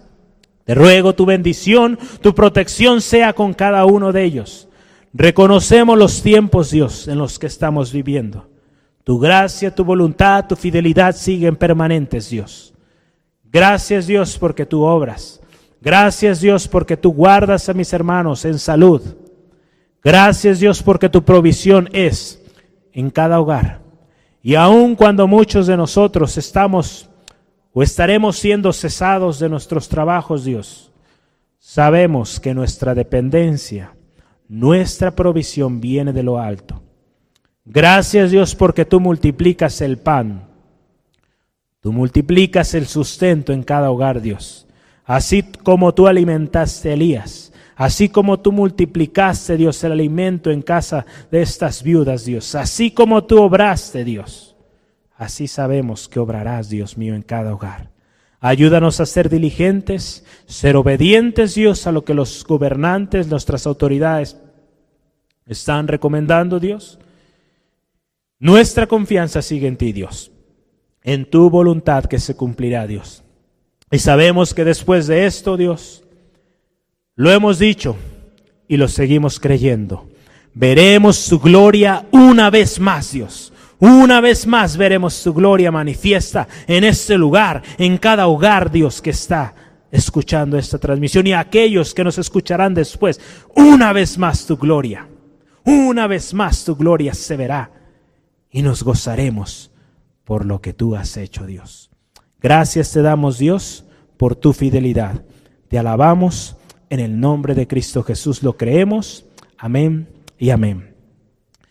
Te ruego tu bendición, tu protección sea con cada uno de ellos. Reconocemos los tiempos, Dios, en los que estamos viviendo. Tu gracia, tu voluntad, tu fidelidad siguen permanentes, Dios. Gracias, Dios, porque tú obras. Gracias, Dios, porque tú guardas a mis hermanos en salud. Gracias, Dios, porque tu provisión es en cada hogar y aun cuando muchos de nosotros estamos o estaremos siendo cesados de nuestros trabajos, Dios, sabemos que nuestra dependencia, nuestra provisión viene de lo alto. Gracias Dios porque tú multiplicas el pan, tú multiplicas el sustento en cada hogar, Dios. Así como tú alimentaste a Elías, Así como tú multiplicaste, Dios, el alimento en casa de estas viudas, Dios. Así como tú obraste, Dios. Así sabemos que obrarás, Dios mío, en cada hogar. Ayúdanos a ser diligentes, ser obedientes, Dios, a lo que los gobernantes, nuestras autoridades están recomendando, Dios. Nuestra confianza sigue en ti, Dios, en tu voluntad que se cumplirá, Dios. Y sabemos que después de esto, Dios, lo hemos dicho y lo seguimos creyendo. Veremos su gloria una vez más, Dios. Una vez más veremos su gloria manifiesta en este lugar, en cada hogar, Dios, que está escuchando esta transmisión y aquellos que nos escucharán después. Una vez más tu gloria. Una vez más tu gloria se verá y nos gozaremos por lo que tú has hecho, Dios. Gracias te damos, Dios, por tu fidelidad. Te alabamos en el nombre de Cristo Jesús lo creemos. Amén y amén.